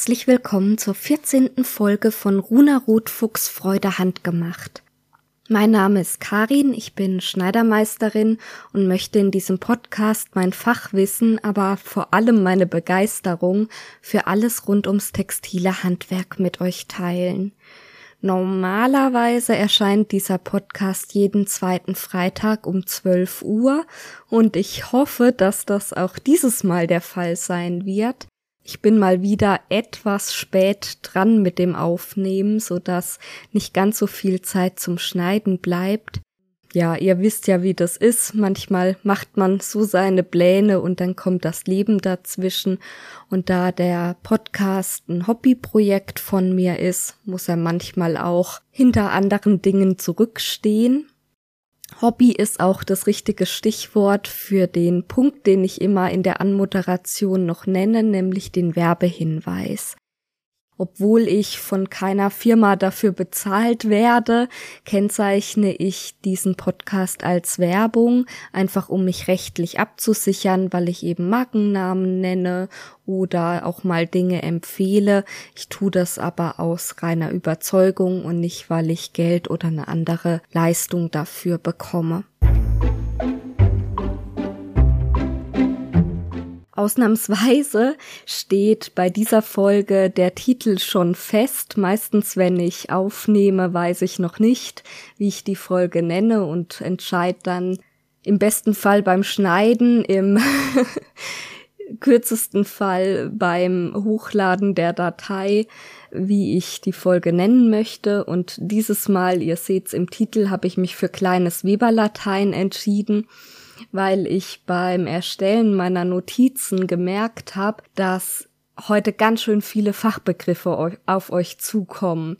herzlich willkommen zur 14. Folge von Runa Rotfuchs Freude handgemacht. Mein Name ist Karin, ich bin Schneidermeisterin und möchte in diesem Podcast mein Fachwissen, aber vor allem meine Begeisterung für alles rund ums textile Handwerk mit euch teilen. Normalerweise erscheint dieser Podcast jeden zweiten Freitag um 12 Uhr und ich hoffe, dass das auch dieses Mal der Fall sein wird. Ich bin mal wieder etwas spät dran mit dem Aufnehmen, so dass nicht ganz so viel Zeit zum Schneiden bleibt. Ja, ihr wisst ja, wie das ist. Manchmal macht man so seine Pläne und dann kommt das Leben dazwischen. Und da der Podcast ein Hobbyprojekt von mir ist, muss er manchmal auch hinter anderen Dingen zurückstehen. Hobby ist auch das richtige Stichwort für den Punkt, den ich immer in der Anmoderation noch nenne, nämlich den Werbehinweis. Obwohl ich von keiner Firma dafür bezahlt werde, kennzeichne ich diesen Podcast als Werbung, einfach um mich rechtlich abzusichern, weil ich eben Markennamen nenne oder auch mal Dinge empfehle. Ich tue das aber aus reiner Überzeugung und nicht, weil ich Geld oder eine andere Leistung dafür bekomme. Ausnahmsweise steht bei dieser Folge der Titel schon fest. Meistens, wenn ich aufnehme, weiß ich noch nicht, wie ich die Folge nenne und entscheide dann im besten Fall beim Schneiden, im kürzesten Fall beim Hochladen der Datei, wie ich die Folge nennen möchte. Und dieses Mal, ihr seht's im Titel, habe ich mich für kleines Weberlatein entschieden weil ich beim Erstellen meiner Notizen gemerkt habe, dass heute ganz schön viele Fachbegriffe auf euch zukommen.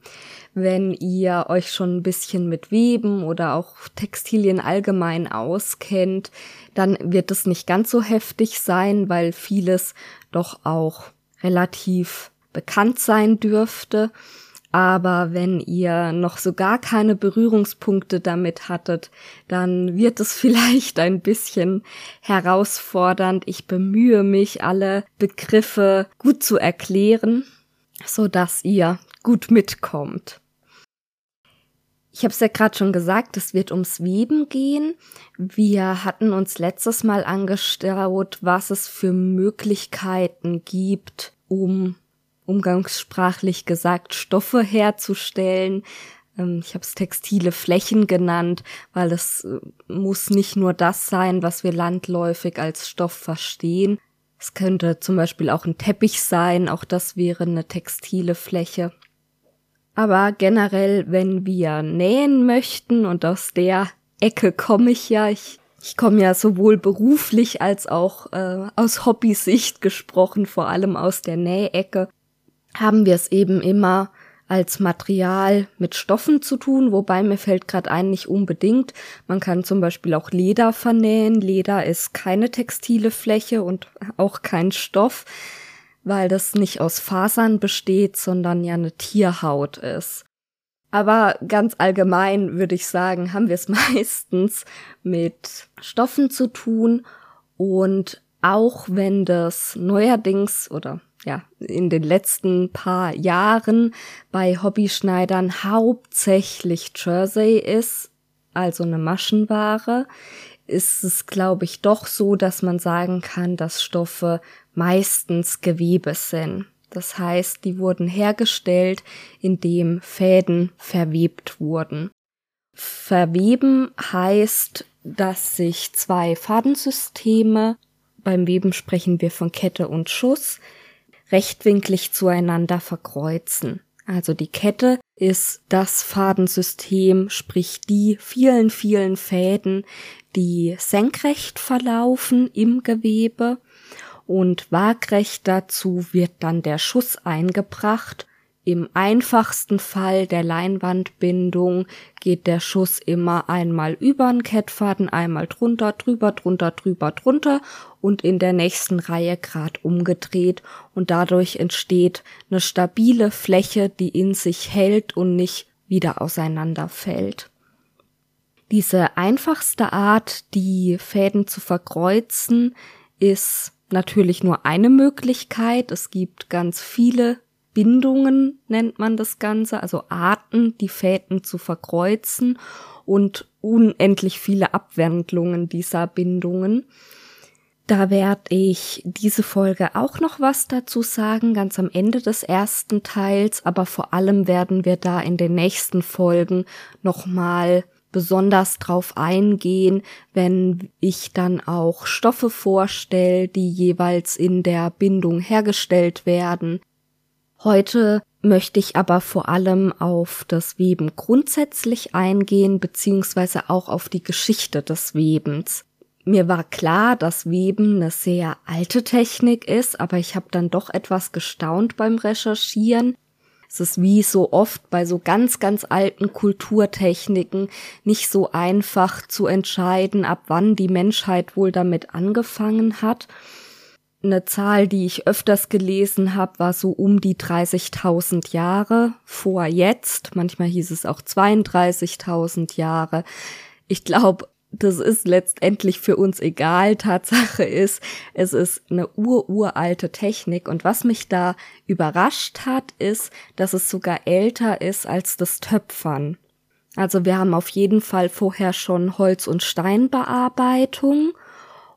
Wenn ihr euch schon ein bisschen mit Weben oder auch Textilien allgemein auskennt, dann wird es nicht ganz so heftig sein, weil vieles doch auch relativ bekannt sein dürfte. Aber wenn ihr noch so gar keine Berührungspunkte damit hattet, dann wird es vielleicht ein bisschen herausfordernd. Ich bemühe mich, alle Begriffe gut zu erklären, so dass ihr gut mitkommt. Ich habe es ja gerade schon gesagt, es wird ums Weben gehen. Wir hatten uns letztes Mal angeschaut, was es für Möglichkeiten gibt, um umgangssprachlich gesagt, Stoffe herzustellen. Ähm, ich habe es textile Flächen genannt, weil es äh, muss nicht nur das sein, was wir landläufig als Stoff verstehen. Es könnte zum Beispiel auch ein Teppich sein, auch das wäre eine textile Fläche. Aber generell, wenn wir nähen möchten, und aus der Ecke komme ich ja, ich, ich komme ja sowohl beruflich als auch äh, aus Hobbysicht gesprochen, vor allem aus der Nähecke, haben wir es eben immer als Material mit Stoffen zu tun, wobei mir fällt gerade ein, nicht unbedingt. Man kann zum Beispiel auch Leder vernähen. Leder ist keine textile Fläche und auch kein Stoff, weil das nicht aus Fasern besteht, sondern ja eine Tierhaut ist. Aber ganz allgemein würde ich sagen, haben wir es meistens mit Stoffen zu tun und auch wenn das neuerdings oder ja, in den letzten paar Jahren bei Hobbyschneidern hauptsächlich Jersey ist, also eine Maschenware, ist es, glaube ich, doch so, dass man sagen kann, dass Stoffe meistens Gewebe sind. Das heißt, die wurden hergestellt, indem Fäden verwebt wurden. Verweben heißt, dass sich zwei Fadensysteme, beim Weben sprechen wir von Kette und Schuss, rechtwinklig zueinander verkreuzen. Also die Kette ist das Fadensystem, sprich die vielen, vielen Fäden, die senkrecht verlaufen im Gewebe und waagrecht dazu wird dann der Schuss eingebracht im einfachsten Fall der Leinwandbindung geht der Schuss immer einmal über den Kettfaden, einmal drunter, drüber, drunter, drüber, drunter und in der nächsten Reihe grad umgedreht und dadurch entsteht eine stabile Fläche, die in sich hält und nicht wieder auseinanderfällt. Diese einfachste Art, die Fäden zu verkreuzen, ist natürlich nur eine Möglichkeit. Es gibt ganz viele Bindungen, nennt man das Ganze, also Arten, die Fäden zu verkreuzen und unendlich viele Abwandlungen dieser Bindungen. Da werde ich diese Folge auch noch was dazu sagen, ganz am Ende des ersten Teils, aber vor allem werden wir da in den nächsten Folgen nochmal besonders drauf eingehen, wenn ich dann auch Stoffe vorstelle, die jeweils in der Bindung hergestellt werden. Heute möchte ich aber vor allem auf das Weben grundsätzlich eingehen, beziehungsweise auch auf die Geschichte des Webens mir war klar, dass Weben eine sehr alte Technik ist, aber ich habe dann doch etwas gestaunt beim Recherchieren. Es ist wie so oft bei so ganz, ganz alten Kulturtechniken nicht so einfach zu entscheiden, ab wann die Menschheit wohl damit angefangen hat. Eine Zahl, die ich öfters gelesen habe, war so um die 30.000 Jahre vor jetzt. Manchmal hieß es auch 32.000 Jahre. Ich glaube, das ist letztendlich für uns egal. Tatsache ist, es ist eine ururalte Technik. Und was mich da überrascht hat, ist, dass es sogar älter ist als das Töpfern. Also wir haben auf jeden Fall vorher schon Holz- und Steinbearbeitung.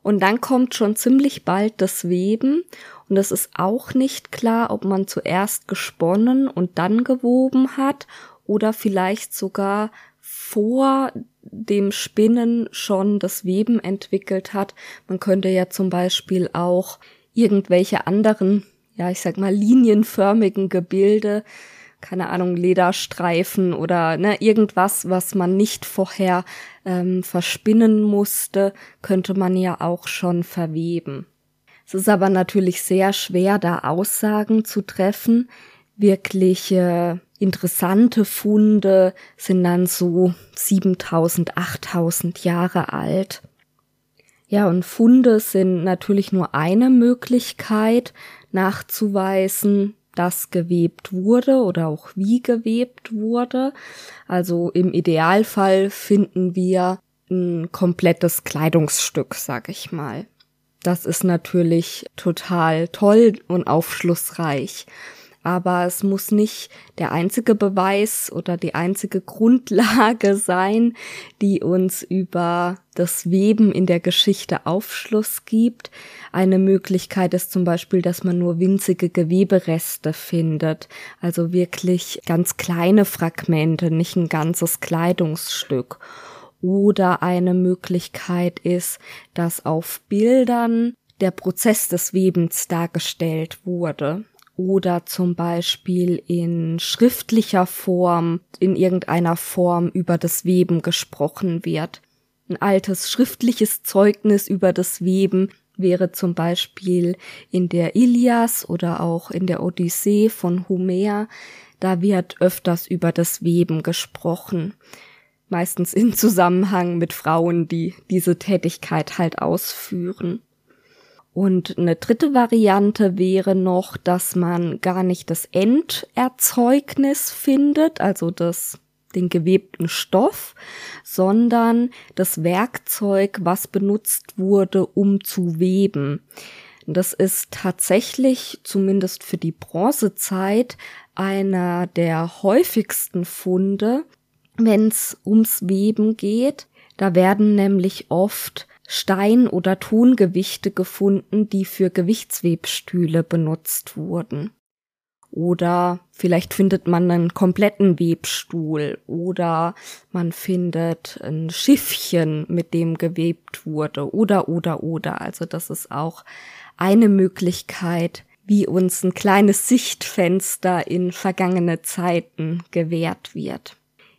Und dann kommt schon ziemlich bald das Weben. Und es ist auch nicht klar, ob man zuerst gesponnen und dann gewoben hat oder vielleicht sogar vor dem Spinnen schon das Weben entwickelt hat. Man könnte ja zum Beispiel auch irgendwelche anderen, ja, ich sag mal, linienförmigen Gebilde, keine Ahnung, Lederstreifen oder ne, irgendwas, was man nicht vorher ähm, verspinnen musste, könnte man ja auch schon verweben. Es ist aber natürlich sehr schwer, da Aussagen zu treffen. Wirkliche interessante Funde sind dann so 7000, 8000 Jahre alt. Ja, und Funde sind natürlich nur eine Möglichkeit nachzuweisen, dass gewebt wurde oder auch wie gewebt wurde. Also im Idealfall finden wir ein komplettes Kleidungsstück, sag ich mal. Das ist natürlich total toll und aufschlussreich aber es muss nicht der einzige Beweis oder die einzige Grundlage sein, die uns über das Weben in der Geschichte Aufschluss gibt. Eine Möglichkeit ist zum Beispiel, dass man nur winzige Gewebereste findet, also wirklich ganz kleine Fragmente, nicht ein ganzes Kleidungsstück. Oder eine Möglichkeit ist, dass auf Bildern der Prozess des Webens dargestellt wurde oder zum Beispiel in schriftlicher Form, in irgendeiner Form über das Weben gesprochen wird. Ein altes schriftliches Zeugnis über das Weben wäre zum Beispiel in der Ilias oder auch in der Odyssee von Homer. Da wird öfters über das Weben gesprochen. Meistens in Zusammenhang mit Frauen, die diese Tätigkeit halt ausführen. Und eine dritte Variante wäre noch, dass man gar nicht das Enderzeugnis findet, also das den gewebten Stoff, sondern das Werkzeug, was benutzt wurde, um zu weben. Das ist tatsächlich, zumindest für die Bronzezeit, einer der häufigsten Funde, wenn es ums Weben geht. Da werden nämlich oft Stein- oder Tongewichte gefunden, die für Gewichtswebstühle benutzt wurden. Oder vielleicht findet man einen kompletten Webstuhl oder man findet ein Schiffchen, mit dem gewebt wurde oder oder oder. Also das ist auch eine Möglichkeit, wie uns ein kleines Sichtfenster in vergangene Zeiten gewährt wird.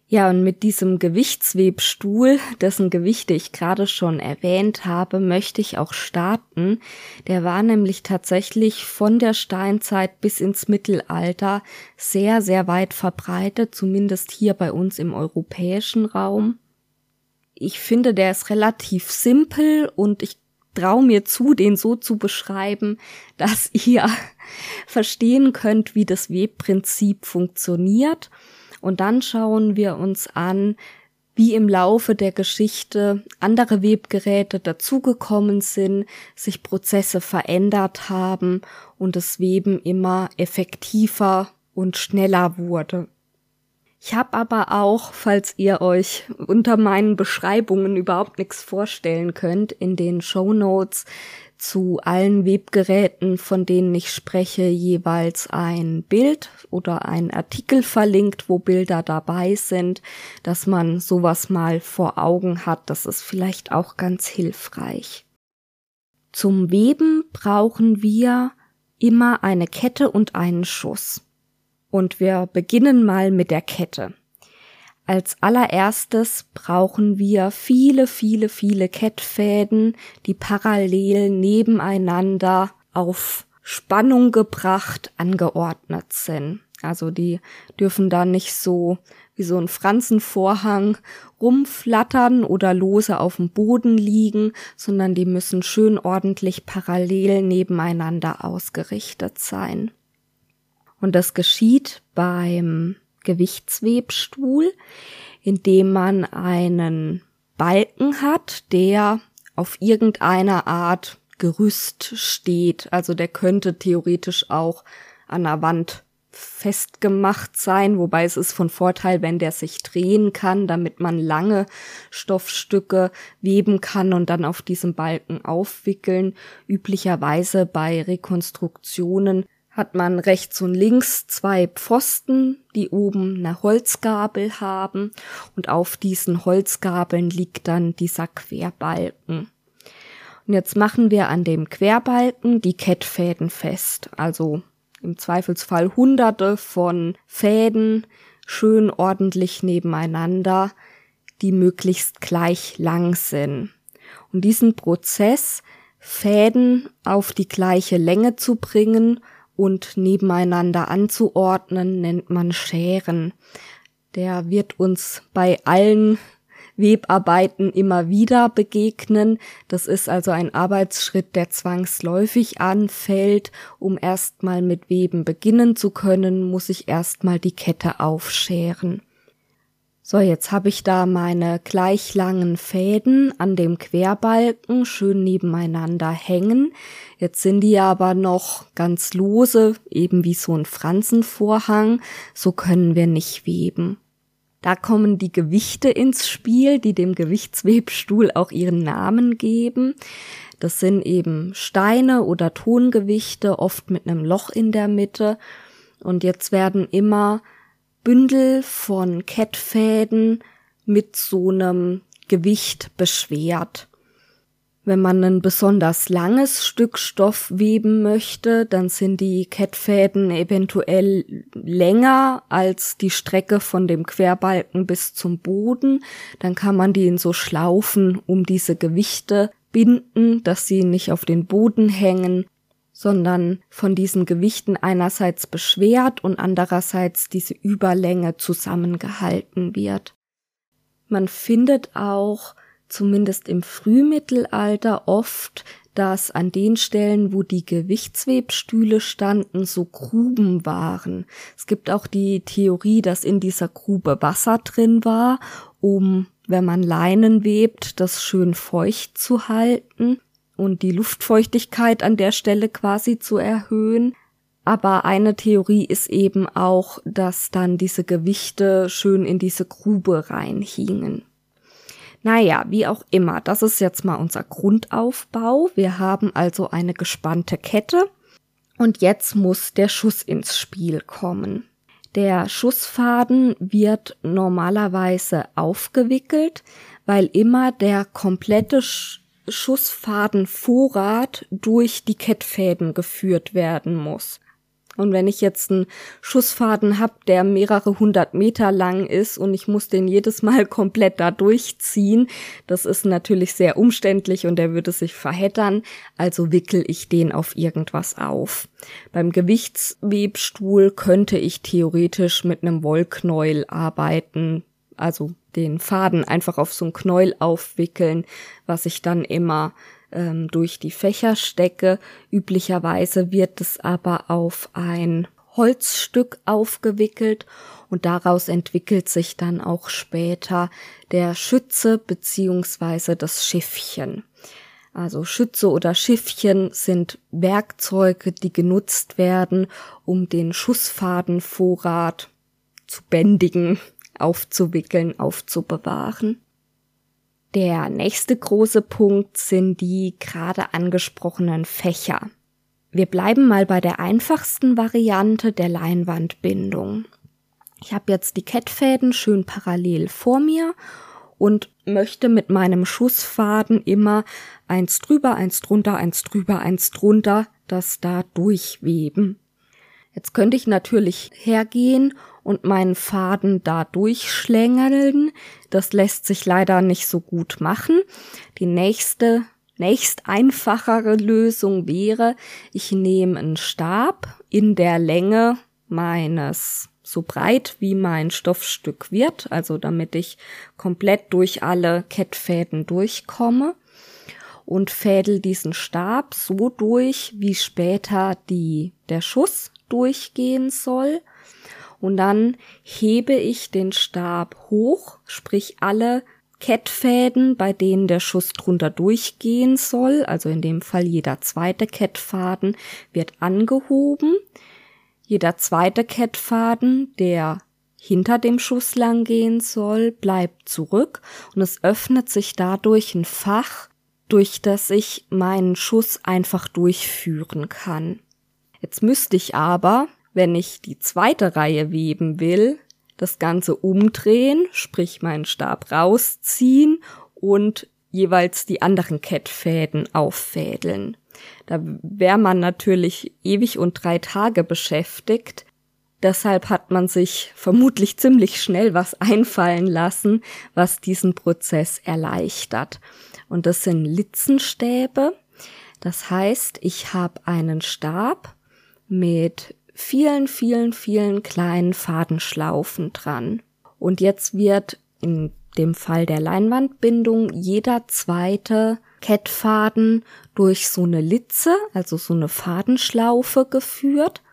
Ja, und mit diesem Gewichtswebstuhl, dessen Gewichte ich gerade schon erwähnt habe, möchte ich auch starten. Der war nämlich tatsächlich von der Steinzeit bis ins Mittelalter sehr, sehr weit verbreitet, zumindest hier bei uns im europäischen Raum. Ich finde, der ist relativ simpel und ich traue mir zu, den so zu beschreiben, dass ihr verstehen könnt, wie das Webprinzip funktioniert. Und dann schauen wir uns an, wie im Laufe der Geschichte andere Webgeräte dazugekommen sind, sich Prozesse verändert haben und das Weben immer effektiver und schneller wurde. Ich habe aber auch, falls ihr euch unter meinen Beschreibungen überhaupt nichts vorstellen könnt, in den Show Notes zu allen Webgeräten, von denen ich spreche, jeweils ein Bild oder ein Artikel verlinkt, wo Bilder dabei sind, dass man sowas mal vor Augen hat. Das ist vielleicht auch ganz hilfreich. Zum Weben brauchen wir immer eine Kette und einen Schuss. Und wir beginnen mal mit der Kette. Als allererstes brauchen wir viele, viele, viele Kettfäden, die parallel nebeneinander auf Spannung gebracht angeordnet sind. Also die dürfen da nicht so wie so ein Franzenvorhang rumflattern oder lose auf dem Boden liegen, sondern die müssen schön ordentlich parallel nebeneinander ausgerichtet sein. Und das geschieht beim Gewichtswebstuhl, indem man einen Balken hat, der auf irgendeiner Art Gerüst steht. Also der könnte theoretisch auch an der Wand festgemacht sein, wobei es ist von Vorteil, wenn der sich drehen kann, damit man lange Stoffstücke weben kann und dann auf diesem Balken aufwickeln. Üblicherweise bei Rekonstruktionen hat man rechts und links zwei Pfosten, die oben eine Holzgabel haben und auf diesen Holzgabeln liegt dann dieser Querbalken. Und jetzt machen wir an dem Querbalken die Kettfäden fest, also im Zweifelsfall hunderte von Fäden schön ordentlich nebeneinander, die möglichst gleich lang sind. Und diesen Prozess, Fäden auf die gleiche Länge zu bringen, und nebeneinander anzuordnen, nennt man Scheren. Der wird uns bei allen Webarbeiten immer wieder begegnen. Das ist also ein Arbeitsschritt, der zwangsläufig anfällt. Um erstmal mit Weben beginnen zu können, muss ich erstmal die Kette aufscheren. So, jetzt habe ich da meine gleich langen Fäden an dem Querbalken schön nebeneinander hängen. Jetzt sind die aber noch ganz lose, eben wie so ein Fransenvorhang. So können wir nicht weben. Da kommen die Gewichte ins Spiel, die dem Gewichtswebstuhl auch ihren Namen geben. Das sind eben Steine oder Tongewichte, oft mit einem Loch in der Mitte. Und jetzt werden immer Bündel von Kettfäden mit so einem Gewicht beschwert. Wenn man ein besonders langes Stück Stoff weben möchte, dann sind die Kettfäden eventuell länger als die Strecke von dem Querbalken bis zum Boden. Dann kann man die in so Schlaufen um diese Gewichte binden, dass sie nicht auf den Boden hängen sondern von diesen Gewichten einerseits beschwert und andererseits diese Überlänge zusammengehalten wird. Man findet auch, zumindest im Frühmittelalter, oft, dass an den Stellen, wo die Gewichtswebstühle standen, so Gruben waren. Es gibt auch die Theorie, dass in dieser Grube Wasser drin war, um, wenn man Leinen webt, das schön feucht zu halten und die Luftfeuchtigkeit an der Stelle quasi zu erhöhen. Aber eine Theorie ist eben auch, dass dann diese Gewichte schön in diese Grube reinhingen. Naja, wie auch immer, das ist jetzt mal unser Grundaufbau. Wir haben also eine gespannte Kette und jetzt muss der Schuss ins Spiel kommen. Der Schussfaden wird normalerweise aufgewickelt, weil immer der komplette Schussfadenvorrat durch die Kettfäden geführt werden muss. Und wenn ich jetzt einen Schussfaden hab, der mehrere hundert Meter lang ist und ich muss den jedes Mal komplett da durchziehen, das ist natürlich sehr umständlich und der würde sich verheddern, also wickel ich den auf irgendwas auf. Beim Gewichtswebstuhl könnte ich theoretisch mit einem Wollknäuel arbeiten, also den Faden einfach auf so ein Knäuel aufwickeln, was ich dann immer ähm, durch die Fächer stecke. Üblicherweise wird es aber auf ein Holzstück aufgewickelt und daraus entwickelt sich dann auch später der Schütze beziehungsweise das Schiffchen. Also Schütze oder Schiffchen sind Werkzeuge, die genutzt werden, um den Schussfadenvorrat zu bändigen, aufzuwickeln, aufzubewahren. Der nächste große Punkt sind die gerade angesprochenen Fächer. Wir bleiben mal bei der einfachsten Variante der Leinwandbindung. Ich habe jetzt die Kettfäden schön parallel vor mir und möchte mit meinem Schussfaden immer eins drüber, eins drunter, eins drüber, eins drunter, das da durchweben. Jetzt könnte ich natürlich hergehen und meinen Faden da durchschlängeln. Das lässt sich leider nicht so gut machen. Die nächste, nächst einfachere Lösung wäre, ich nehme einen Stab in der Länge meines so breit wie mein Stoffstück wird, also damit ich komplett durch alle Kettfäden durchkomme und fädel diesen Stab so durch, wie später die, der Schuss durchgehen soll. Und dann hebe ich den Stab hoch, sprich alle Kettfäden, bei denen der Schuss drunter durchgehen soll, also in dem Fall jeder zweite Kettfaden, wird angehoben. Jeder zweite Kettfaden, der hinter dem Schuss lang gehen soll, bleibt zurück und es öffnet sich dadurch ein Fach, durch das ich meinen Schuss einfach durchführen kann. Jetzt müsste ich aber, wenn ich die zweite Reihe weben will, das Ganze umdrehen, sprich meinen Stab rausziehen und jeweils die anderen Kettfäden auffädeln. Da wäre man natürlich ewig und drei Tage beschäftigt. Deshalb hat man sich vermutlich ziemlich schnell was einfallen lassen, was diesen Prozess erleichtert. Und das sind Litzenstäbe. Das heißt, ich habe einen Stab mit vielen, vielen, vielen kleinen Fadenschlaufen dran. Und jetzt wird in dem Fall der Leinwandbindung jeder zweite Kettfaden durch so eine Litze, also so eine Fadenschlaufe geführt.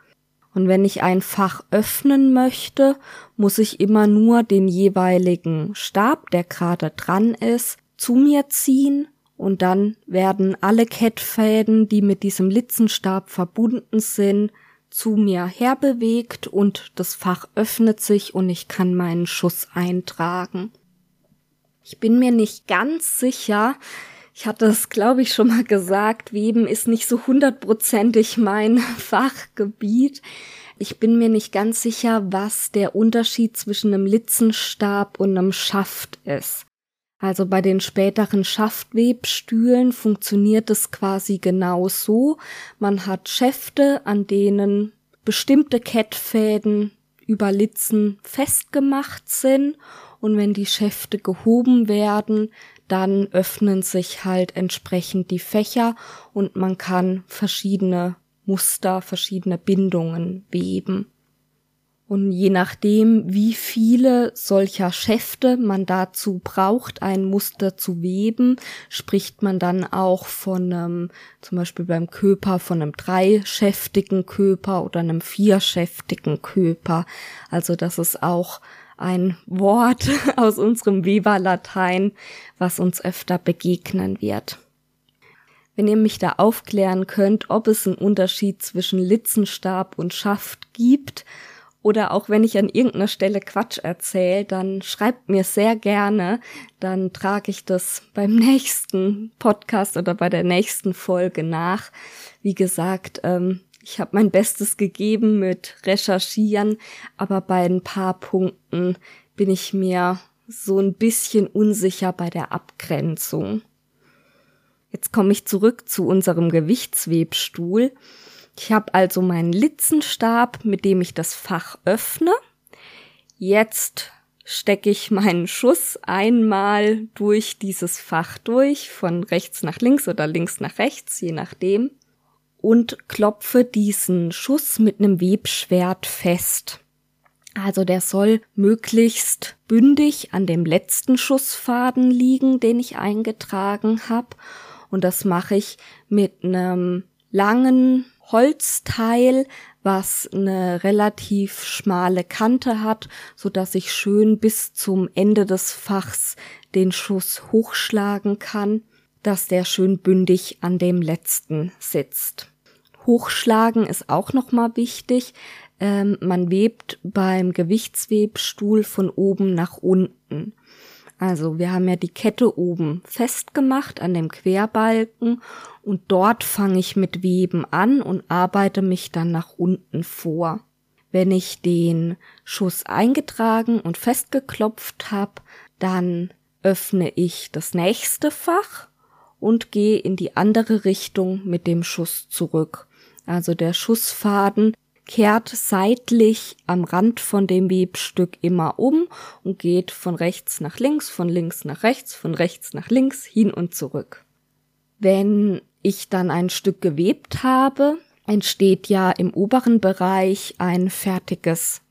Und wenn ich ein Fach öffnen möchte, muss ich immer nur den jeweiligen Stab, der gerade dran ist, zu mir ziehen und dann werden alle Kettfäden, die mit diesem Litzenstab verbunden sind, zu mir herbewegt und das Fach öffnet sich und ich kann meinen Schuss eintragen. Ich bin mir nicht ganz sicher, ich hatte es, glaube ich, schon mal gesagt, Weben ist nicht so hundertprozentig mein Fachgebiet. Ich bin mir nicht ganz sicher, was der Unterschied zwischen einem Litzenstab und einem Schaft ist. Also bei den späteren Schaftwebstühlen funktioniert es quasi genau so. Man hat Schäfte, an denen bestimmte Kettfäden über Litzen festgemacht sind und wenn die Schäfte gehoben werden, dann öffnen sich halt entsprechend die Fächer und man kann verschiedene Muster, verschiedene Bindungen weben. Und je nachdem, wie viele solcher Schäfte man dazu braucht, ein Muster zu weben, spricht man dann auch von einem, zum Beispiel beim Köper, von einem dreischäftigen Köper oder einem vierschäftigen Köper. Also das ist auch ein Wort aus unserem Weberlatein, was uns öfter begegnen wird. Wenn ihr mich da aufklären könnt, ob es einen Unterschied zwischen Litzenstab und Schaft gibt, oder auch wenn ich an irgendeiner Stelle Quatsch erzähle, dann schreibt mir sehr gerne, dann trage ich das beim nächsten Podcast oder bei der nächsten Folge nach. Wie gesagt, ähm, ich habe mein Bestes gegeben mit Recherchieren, aber bei ein paar Punkten bin ich mir so ein bisschen unsicher bei der Abgrenzung. Jetzt komme ich zurück zu unserem Gewichtswebstuhl. Ich habe also meinen Litzenstab, mit dem ich das Fach öffne. Jetzt stecke ich meinen Schuss einmal durch dieses Fach durch, von rechts nach links oder links nach rechts, je nachdem und klopfe diesen Schuss mit einem Webschwert fest. Also der soll möglichst bündig an dem letzten Schussfaden liegen, den ich eingetragen habe. Und das mache ich mit einem langen Holzteil, was eine relativ schmale Kante hat, so dass ich schön bis zum Ende des Fachs den Schuss hochschlagen kann, dass der schön bündig an dem letzten sitzt. Hochschlagen ist auch nochmal wichtig. Ähm, man webt beim Gewichtswebstuhl von oben nach unten. Also wir haben ja die Kette oben festgemacht an dem Querbalken und dort fange ich mit Weben an und arbeite mich dann nach unten vor. Wenn ich den Schuss eingetragen und festgeklopft habe, dann öffne ich das nächste Fach und gehe in die andere Richtung mit dem Schuss zurück. Also der Schussfaden kehrt seitlich am Rand von dem Webstück immer um und geht von rechts nach links, von links nach rechts, von rechts nach links, hin und zurück. Wenn ich dann ein Stück gewebt habe, entsteht ja im oberen Bereich ein fertiges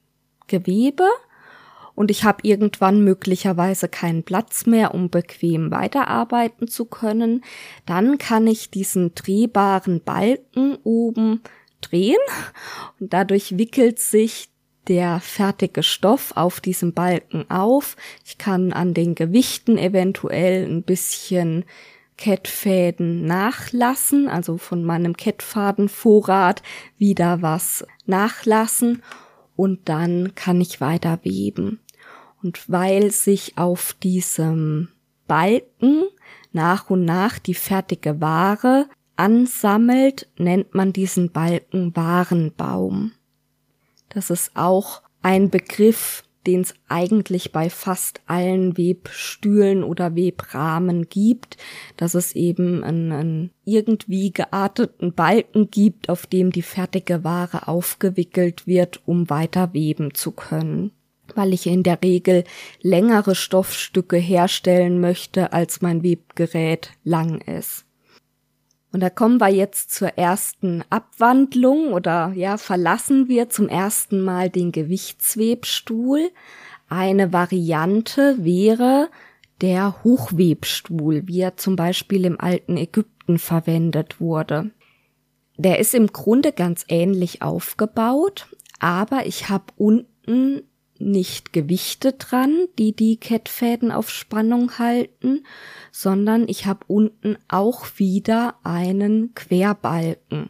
Gewebe und ich habe irgendwann möglicherweise keinen Platz mehr, um bequem weiterarbeiten zu können, dann kann ich diesen drehbaren Balken oben drehen und dadurch wickelt sich der fertige Stoff auf diesem Balken auf. Ich kann an den Gewichten eventuell ein bisschen Kettfäden nachlassen, also von meinem Kettfadenvorrat wieder was nachlassen und dann kann ich weiter weben. Und weil sich auf diesem Balken nach und nach die fertige Ware ansammelt, nennt man diesen Balken Warenbaum. Das ist auch ein Begriff, den es eigentlich bei fast allen Webstühlen oder Webrahmen gibt, dass es eben einen, einen irgendwie gearteten Balken gibt, auf dem die fertige Ware aufgewickelt wird, um weiter weben zu können weil ich in der Regel längere Stoffstücke herstellen möchte, als mein Webgerät lang ist. Und da kommen wir jetzt zur ersten Abwandlung oder ja, verlassen wir zum ersten Mal den Gewichtswebstuhl. Eine Variante wäre der Hochwebstuhl, wie er zum Beispiel im alten Ägypten verwendet wurde. Der ist im Grunde ganz ähnlich aufgebaut, aber ich habe unten nicht Gewichte dran, die die Kettfäden auf Spannung halten, sondern ich habe unten auch wieder einen Querbalken.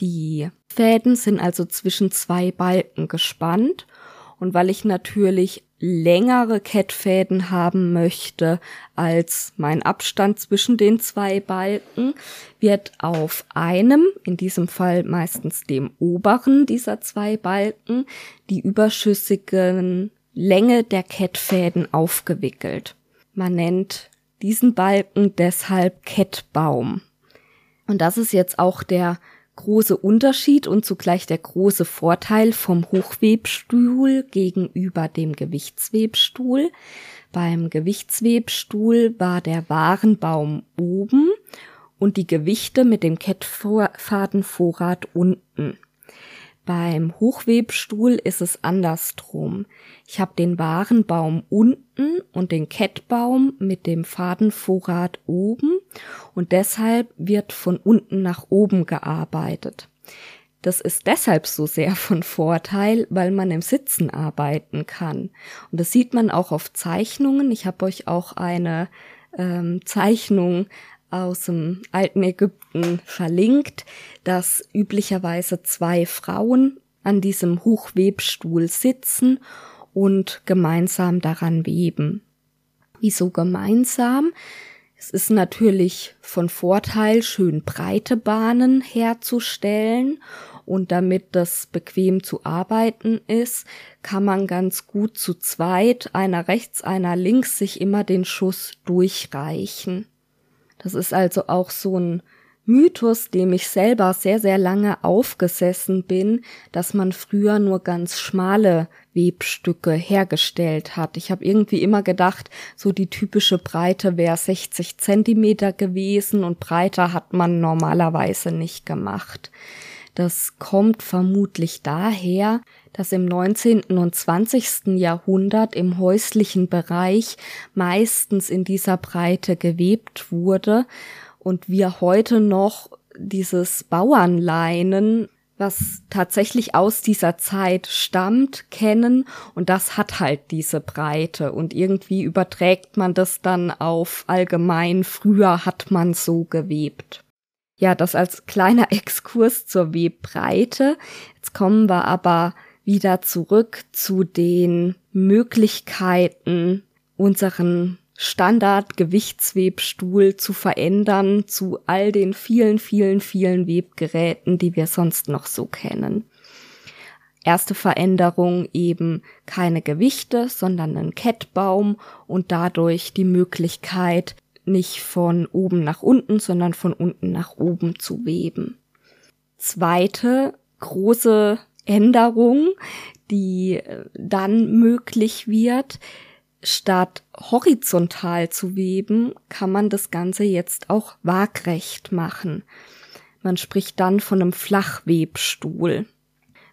Die Fäden sind also zwischen zwei Balken gespannt und weil ich natürlich längere Kettfäden haben möchte als mein Abstand zwischen den zwei Balken, wird auf einem, in diesem Fall meistens dem oberen dieser zwei Balken, die überschüssigen Länge der Kettfäden aufgewickelt. Man nennt diesen Balken deshalb Kettbaum. Und das ist jetzt auch der große Unterschied und zugleich der große Vorteil vom Hochwebstuhl gegenüber dem Gewichtswebstuhl. Beim Gewichtswebstuhl war der Warenbaum oben und die Gewichte mit dem Kettfadenvorrat unten. Beim Hochwebstuhl ist es andersrum. Ich habe den Warenbaum unten und den Kettbaum mit dem Fadenvorrat oben und deshalb wird von unten nach oben gearbeitet. Das ist deshalb so sehr von Vorteil, weil man im Sitzen arbeiten kann. Und das sieht man auch auf Zeichnungen. Ich habe euch auch eine ähm, Zeichnung aus dem alten Ägypten verlinkt, dass üblicherweise zwei Frauen an diesem Hochwebstuhl sitzen und gemeinsam daran weben. Wieso gemeinsam? Es ist natürlich von Vorteil, schön breite Bahnen herzustellen und damit das bequem zu arbeiten ist, kann man ganz gut zu zweit, einer rechts, einer links, sich immer den Schuss durchreichen. Das ist also auch so ein Mythos, dem ich selber sehr, sehr lange aufgesessen bin, dass man früher nur ganz schmale Webstücke hergestellt hat. Ich habe irgendwie immer gedacht, so die typische Breite wäre 60 Zentimeter gewesen und breiter hat man normalerweise nicht gemacht. Das kommt vermutlich daher, dass im 19. und 20. Jahrhundert im häuslichen Bereich meistens in dieser Breite gewebt wurde und wir heute noch dieses Bauernleinen was tatsächlich aus dieser Zeit stammt, kennen und das hat halt diese Breite und irgendwie überträgt man das dann auf allgemein, früher hat man so gewebt. Ja, das als kleiner Exkurs zur Webbreite. Jetzt kommen wir aber wieder zurück zu den Möglichkeiten, unseren Standard-Gewichtswebstuhl zu verändern zu all den vielen, vielen, vielen Webgeräten, die wir sonst noch so kennen. Erste Veränderung eben keine Gewichte, sondern ein Kettbaum und dadurch die Möglichkeit, nicht von oben nach unten, sondern von unten nach oben zu weben. Zweite große Änderung, die äh, dann möglich wird, statt horizontal zu weben, kann man das Ganze jetzt auch waagrecht machen. Man spricht dann von einem Flachwebstuhl,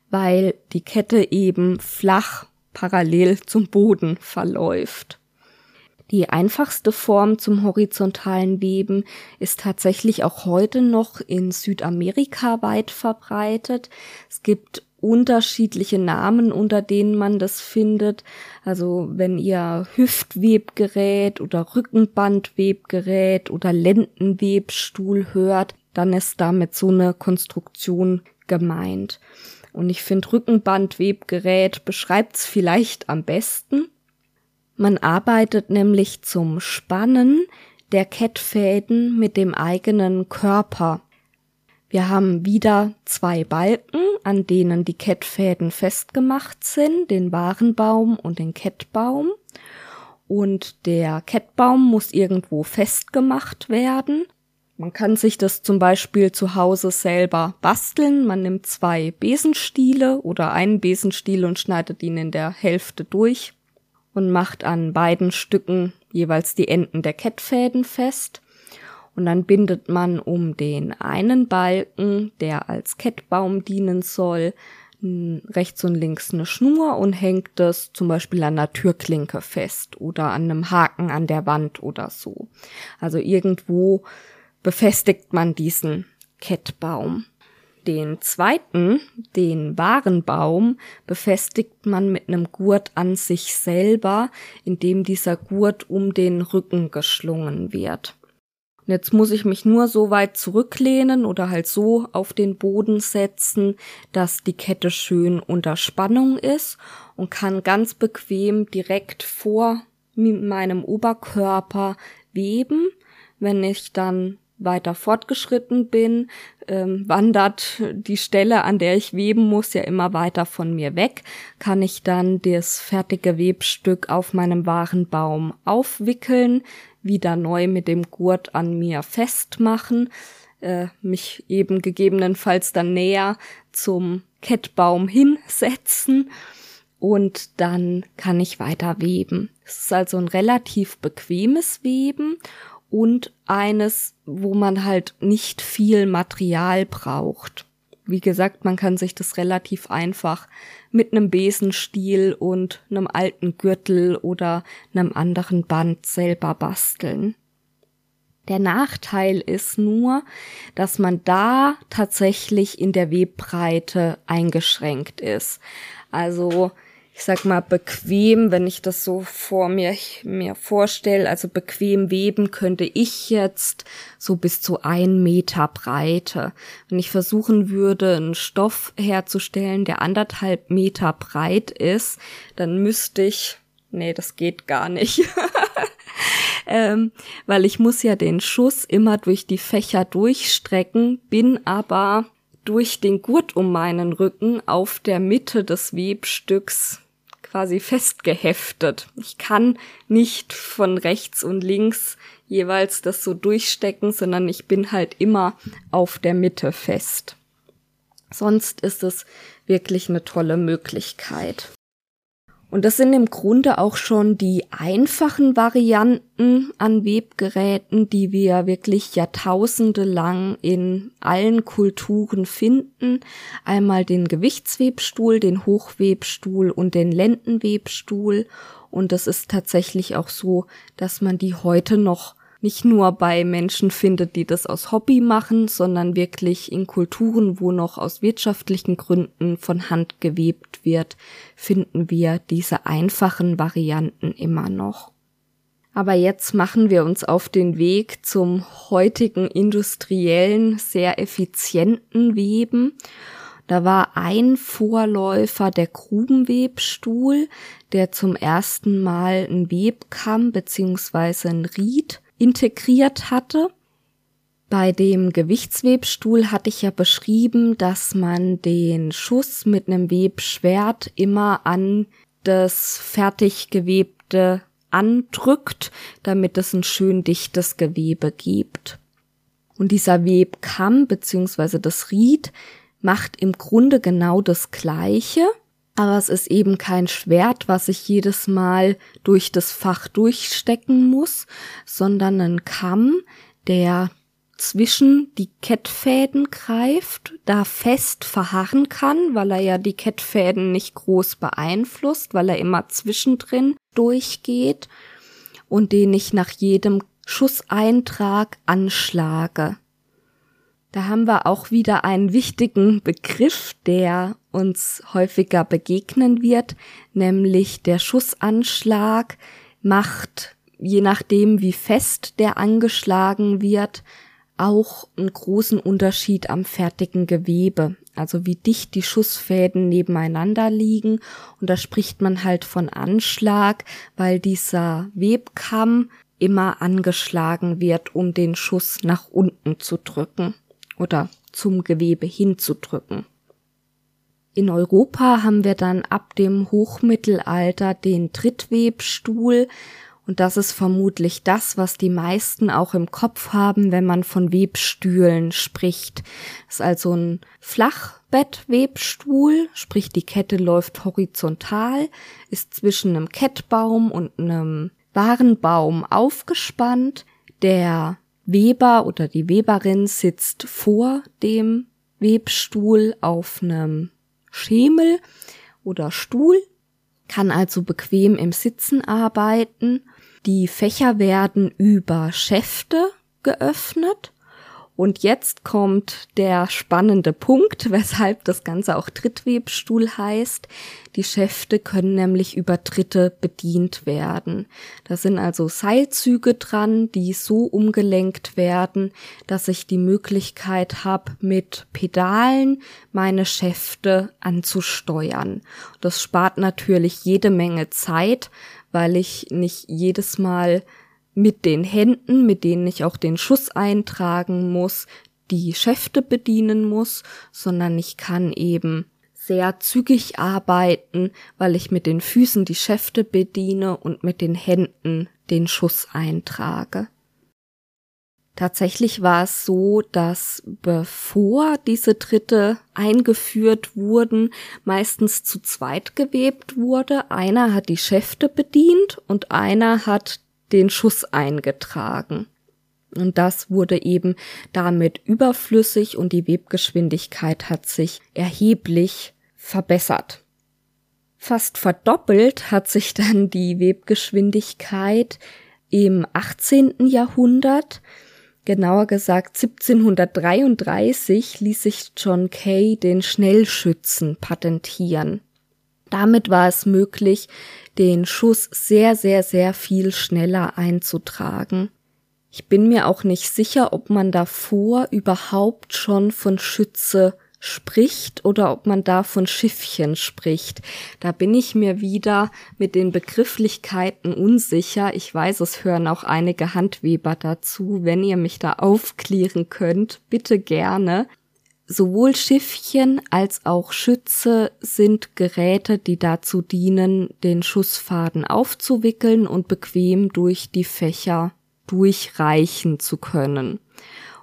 weil die Kette eben flach parallel zum Boden verläuft. Die einfachste Form zum horizontalen Weben ist tatsächlich auch heute noch in Südamerika weit verbreitet. Es gibt unterschiedliche Namen, unter denen man das findet. Also wenn ihr Hüftwebgerät oder Rückenbandwebgerät oder Lendenwebstuhl hört, dann ist damit so eine Konstruktion gemeint. Und ich finde Rückenbandwebgerät beschreibt's vielleicht am besten. Man arbeitet nämlich zum Spannen der Kettfäden mit dem eigenen Körper wir haben wieder zwei Balken, an denen die Kettfäden festgemacht sind, den Warenbaum und den Kettbaum. Und der Kettbaum muss irgendwo festgemacht werden. Man kann sich das zum Beispiel zu Hause selber basteln. Man nimmt zwei Besenstiele oder einen Besenstiel und schneidet ihn in der Hälfte durch und macht an beiden Stücken jeweils die Enden der Kettfäden fest und dann bindet man um den einen Balken, der als Kettbaum dienen soll, rechts und links eine Schnur und hängt das zum Beispiel an einer Türklinke fest oder an einem Haken an der Wand oder so. Also irgendwo befestigt man diesen Kettbaum. Den zweiten, den Warenbaum, befestigt man mit einem Gurt an sich selber, indem dieser Gurt um den Rücken geschlungen wird. Und jetzt muss ich mich nur so weit zurücklehnen oder halt so auf den Boden setzen, dass die Kette schön unter Spannung ist und kann ganz bequem direkt vor meinem Oberkörper weben. Wenn ich dann weiter fortgeschritten bin, ähm, wandert die Stelle, an der ich weben muss, ja immer weiter von mir weg, kann ich dann das fertige Webstück auf meinem Warenbaum aufwickeln, wieder neu mit dem Gurt an mir festmachen, äh, mich eben gegebenenfalls dann näher zum Kettbaum hinsetzen und dann kann ich weiter weben. Es ist also ein relativ bequemes Weben und eines, wo man halt nicht viel Material braucht. Wie gesagt, man kann sich das relativ einfach mit einem Besenstiel und einem alten Gürtel oder einem anderen Band selber basteln. Der Nachteil ist nur, dass man da tatsächlich in der Webbreite eingeschränkt ist. Also ich sag mal, bequem, wenn ich das so vor mir, mir vorstelle, also bequem weben könnte ich jetzt so bis zu ein Meter Breite. Wenn ich versuchen würde, einen Stoff herzustellen, der anderthalb Meter breit ist, dann müsste ich, nee, das geht gar nicht. ähm, weil ich muss ja den Schuss immer durch die Fächer durchstrecken, bin aber durch den Gurt um meinen Rücken auf der Mitte des Webstücks quasi festgeheftet. Ich kann nicht von rechts und links jeweils das so durchstecken, sondern ich bin halt immer auf der Mitte fest. Sonst ist es wirklich eine tolle Möglichkeit. Und das sind im Grunde auch schon die einfachen Varianten an Webgeräten, die wir wirklich jahrtausende lang in allen Kulturen finden. Einmal den Gewichtswebstuhl, den Hochwebstuhl und den Lendenwebstuhl. Und es ist tatsächlich auch so, dass man die heute noch nicht nur bei Menschen findet, die das aus Hobby machen, sondern wirklich in Kulturen, wo noch aus wirtschaftlichen Gründen von Hand gewebt wird, finden wir diese einfachen Varianten immer noch. Aber jetzt machen wir uns auf den Weg zum heutigen industriellen, sehr effizienten Weben. Da war ein Vorläufer der Grubenwebstuhl, der zum ersten Mal ein Webkamm beziehungsweise ein Ried integriert hatte. Bei dem Gewichtswebstuhl hatte ich ja beschrieben, dass man den Schuss mit einem Webschwert immer an das fertig gewebte andrückt, damit es ein schön dichtes Gewebe gibt. Und dieser Webkamm bzw. das Ried macht im Grunde genau das Gleiche, aber es ist eben kein Schwert, was ich jedes Mal durch das Fach durchstecken muss, sondern ein Kamm, der zwischen die Kettfäden greift, da fest verharren kann, weil er ja die Kettfäden nicht groß beeinflusst, weil er immer zwischendrin durchgeht und den ich nach jedem Schusseintrag anschlage. Da haben wir auch wieder einen wichtigen Begriff, der uns häufiger begegnen wird, nämlich der Schussanschlag macht, je nachdem wie fest der angeschlagen wird, auch einen großen Unterschied am fertigen Gewebe, also wie dicht die Schussfäden nebeneinander liegen. Und da spricht man halt von Anschlag, weil dieser Webkamm immer angeschlagen wird, um den Schuss nach unten zu drücken oder zum Gewebe hinzudrücken. In Europa haben wir dann ab dem Hochmittelalter den Trittwebstuhl und das ist vermutlich das, was die meisten auch im Kopf haben, wenn man von Webstühlen spricht. Das ist also ein Flachbettwebstuhl, sprich die Kette läuft horizontal, ist zwischen einem Kettbaum und einem Warenbaum aufgespannt. Der Weber oder die Weberin sitzt vor dem Webstuhl auf einem Schemel oder Stuhl, kann also bequem im Sitzen arbeiten. Die Fächer werden über Schäfte geöffnet und jetzt kommt der spannende Punkt, weshalb das Ganze auch Trittwebstuhl heißt. Die Schäfte können nämlich über Tritte bedient werden. Da sind also Seilzüge dran, die so umgelenkt werden, dass ich die Möglichkeit habe, mit Pedalen meine Schäfte anzusteuern. Das spart natürlich jede Menge Zeit, weil ich nicht jedes Mal mit den Händen, mit denen ich auch den Schuss eintragen muss, die Schäfte bedienen muss, sondern ich kann eben sehr zügig arbeiten, weil ich mit den Füßen die Schäfte bediene und mit den Händen den Schuss eintrage. Tatsächlich war es so, dass bevor diese Tritte eingeführt wurden, meistens zu zweit gewebt wurde. Einer hat die Schäfte bedient und einer hat den Schuss eingetragen. Und das wurde eben damit überflüssig und die Webgeschwindigkeit hat sich erheblich verbessert. Fast verdoppelt hat sich dann die Webgeschwindigkeit im 18. Jahrhundert. Genauer gesagt 1733 ließ sich John Kay den Schnellschützen patentieren. Damit war es möglich, den Schuss sehr, sehr, sehr viel schneller einzutragen. Ich bin mir auch nicht sicher, ob man davor überhaupt schon von Schütze spricht oder ob man da von Schiffchen spricht. Da bin ich mir wieder mit den Begrifflichkeiten unsicher. Ich weiß, es hören auch einige Handweber dazu. Wenn ihr mich da aufklären könnt, bitte gerne. Sowohl Schiffchen als auch Schütze sind Geräte, die dazu dienen, den Schussfaden aufzuwickeln und bequem durch die Fächer durchreichen zu können.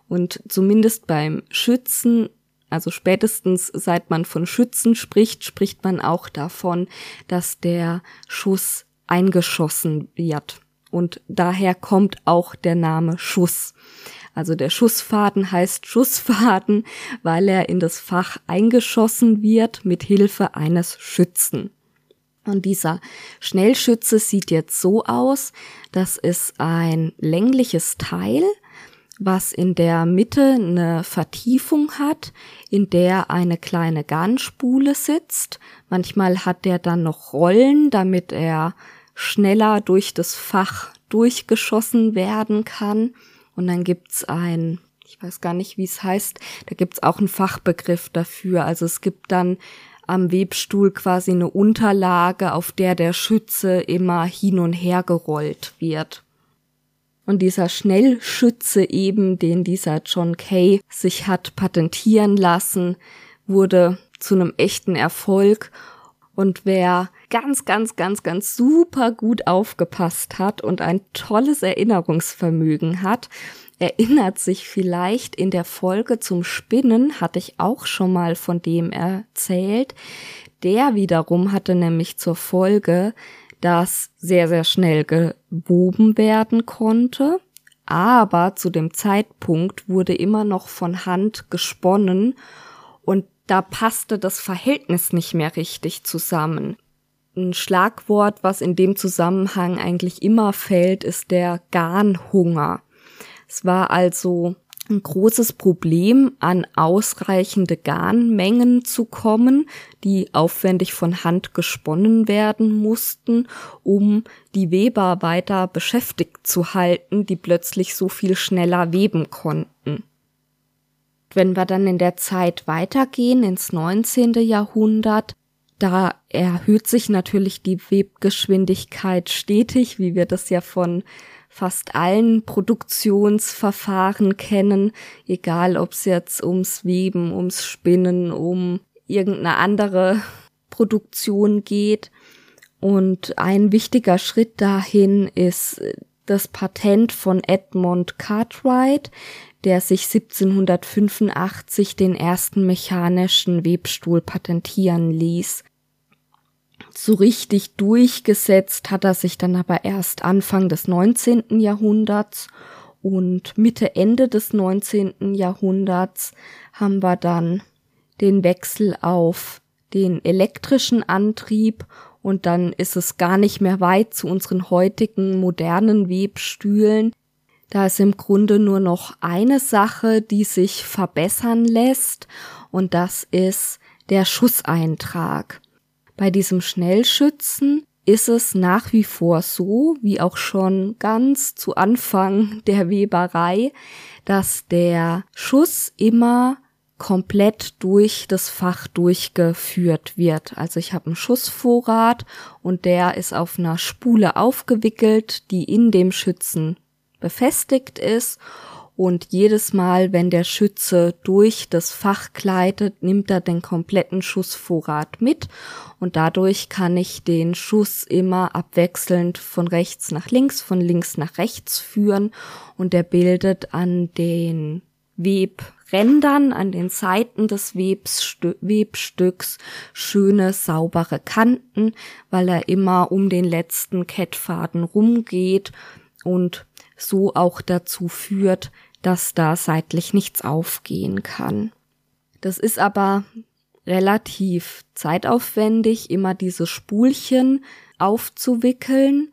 Und zumindest beim Schützen, also spätestens seit man von Schützen spricht, spricht man auch davon, dass der Schuss eingeschossen wird. Und daher kommt auch der Name Schuss. Also der Schussfaden heißt Schussfaden, weil er in das Fach eingeschossen wird mit Hilfe eines Schützen. Und dieser Schnellschütze sieht jetzt so aus, das ist ein längliches Teil, was in der Mitte eine Vertiefung hat, in der eine kleine Garnspule sitzt. Manchmal hat der dann noch Rollen, damit er schneller durch das Fach durchgeschossen werden kann. Und dann gibt's ein, ich weiß gar nicht, wie es heißt, da gibt's auch einen Fachbegriff dafür. Also es gibt dann am Webstuhl quasi eine Unterlage, auf der der Schütze immer hin und her gerollt wird. Und dieser Schnellschütze eben, den dieser John Kay sich hat patentieren lassen, wurde zu einem echten Erfolg. Und wer ganz, ganz, ganz, ganz super gut aufgepasst hat und ein tolles Erinnerungsvermögen hat, erinnert sich vielleicht in der Folge zum Spinnen, hatte ich auch schon mal von dem erzählt. Der wiederum hatte nämlich zur Folge, dass sehr, sehr schnell gewoben werden konnte. Aber zu dem Zeitpunkt wurde immer noch von Hand gesponnen und da passte das Verhältnis nicht mehr richtig zusammen. Ein Schlagwort, was in dem Zusammenhang eigentlich immer fällt, ist der Garnhunger. Es war also ein großes Problem, an ausreichende Garnmengen zu kommen, die aufwendig von Hand gesponnen werden mussten, um die Weber weiter beschäftigt zu halten, die plötzlich so viel schneller weben konnten. Wenn wir dann in der Zeit weitergehen ins 19. Jahrhundert, da erhöht sich natürlich die Webgeschwindigkeit stetig, wie wir das ja von fast allen Produktionsverfahren kennen, egal ob es jetzt ums Weben, ums Spinnen, um irgendeine andere Produktion geht. Und ein wichtiger Schritt dahin ist das Patent von Edmund Cartwright, der sich 1785 den ersten mechanischen Webstuhl patentieren ließ. So richtig durchgesetzt hat er sich dann aber erst Anfang des 19. Jahrhunderts und Mitte, Ende des 19. Jahrhunderts haben wir dann den Wechsel auf den elektrischen Antrieb und dann ist es gar nicht mehr weit zu unseren heutigen modernen Webstühlen. Da ist im Grunde nur noch eine Sache, die sich verbessern lässt und das ist der Schusseintrag. Bei diesem Schnellschützen ist es nach wie vor so, wie auch schon ganz zu Anfang der Weberei, dass der Schuss immer komplett durch das Fach durchgeführt wird. Also ich habe einen Schussvorrat und der ist auf einer Spule aufgewickelt, die in dem Schützen befestigt ist und jedes Mal, wenn der Schütze durch das Fach gleitet, nimmt er den kompletten Schussvorrat mit. Und dadurch kann ich den Schuss immer abwechselnd von rechts nach links, von links nach rechts führen. Und er bildet an den Webrändern, an den Seiten des Webstü Webstücks schöne, saubere Kanten, weil er immer um den letzten Kettfaden rumgeht und so auch dazu führt, dass da seitlich nichts aufgehen kann. Das ist aber relativ zeitaufwendig, immer diese Spulchen aufzuwickeln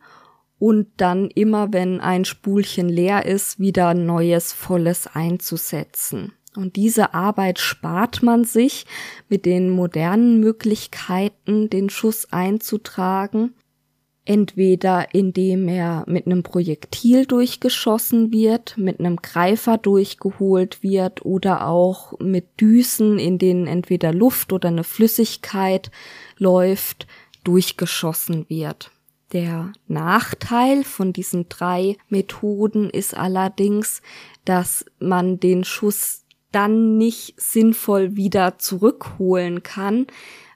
und dann immer, wenn ein Spulchen leer ist, wieder neues volles einzusetzen. Und diese Arbeit spart man sich mit den modernen Möglichkeiten, den Schuss einzutragen entweder indem er mit einem Projektil durchgeschossen wird, mit einem Greifer durchgeholt wird oder auch mit Düsen, in denen entweder Luft oder eine Flüssigkeit läuft, durchgeschossen wird. Der Nachteil von diesen drei Methoden ist allerdings, dass man den Schuss dann nicht sinnvoll wieder zurückholen kann,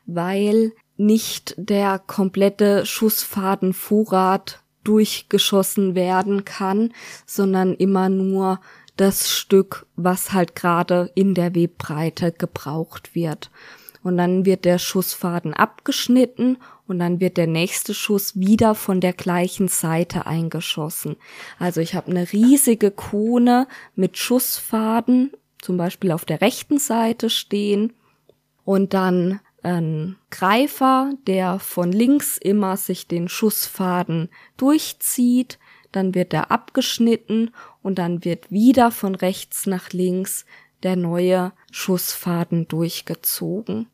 weil nicht der komplette Schussfadenvorrat durchgeschossen werden kann, sondern immer nur das Stück, was halt gerade in der Webbreite gebraucht wird. Und dann wird der Schussfaden abgeschnitten und dann wird der nächste Schuss wieder von der gleichen Seite eingeschossen. Also ich habe eine riesige Kone mit Schussfaden, zum Beispiel auf der rechten Seite stehen und dann ein Greifer, der von links immer sich den Schussfaden durchzieht, dann wird er abgeschnitten und dann wird wieder von rechts nach links der neue Schussfaden durchgezogen.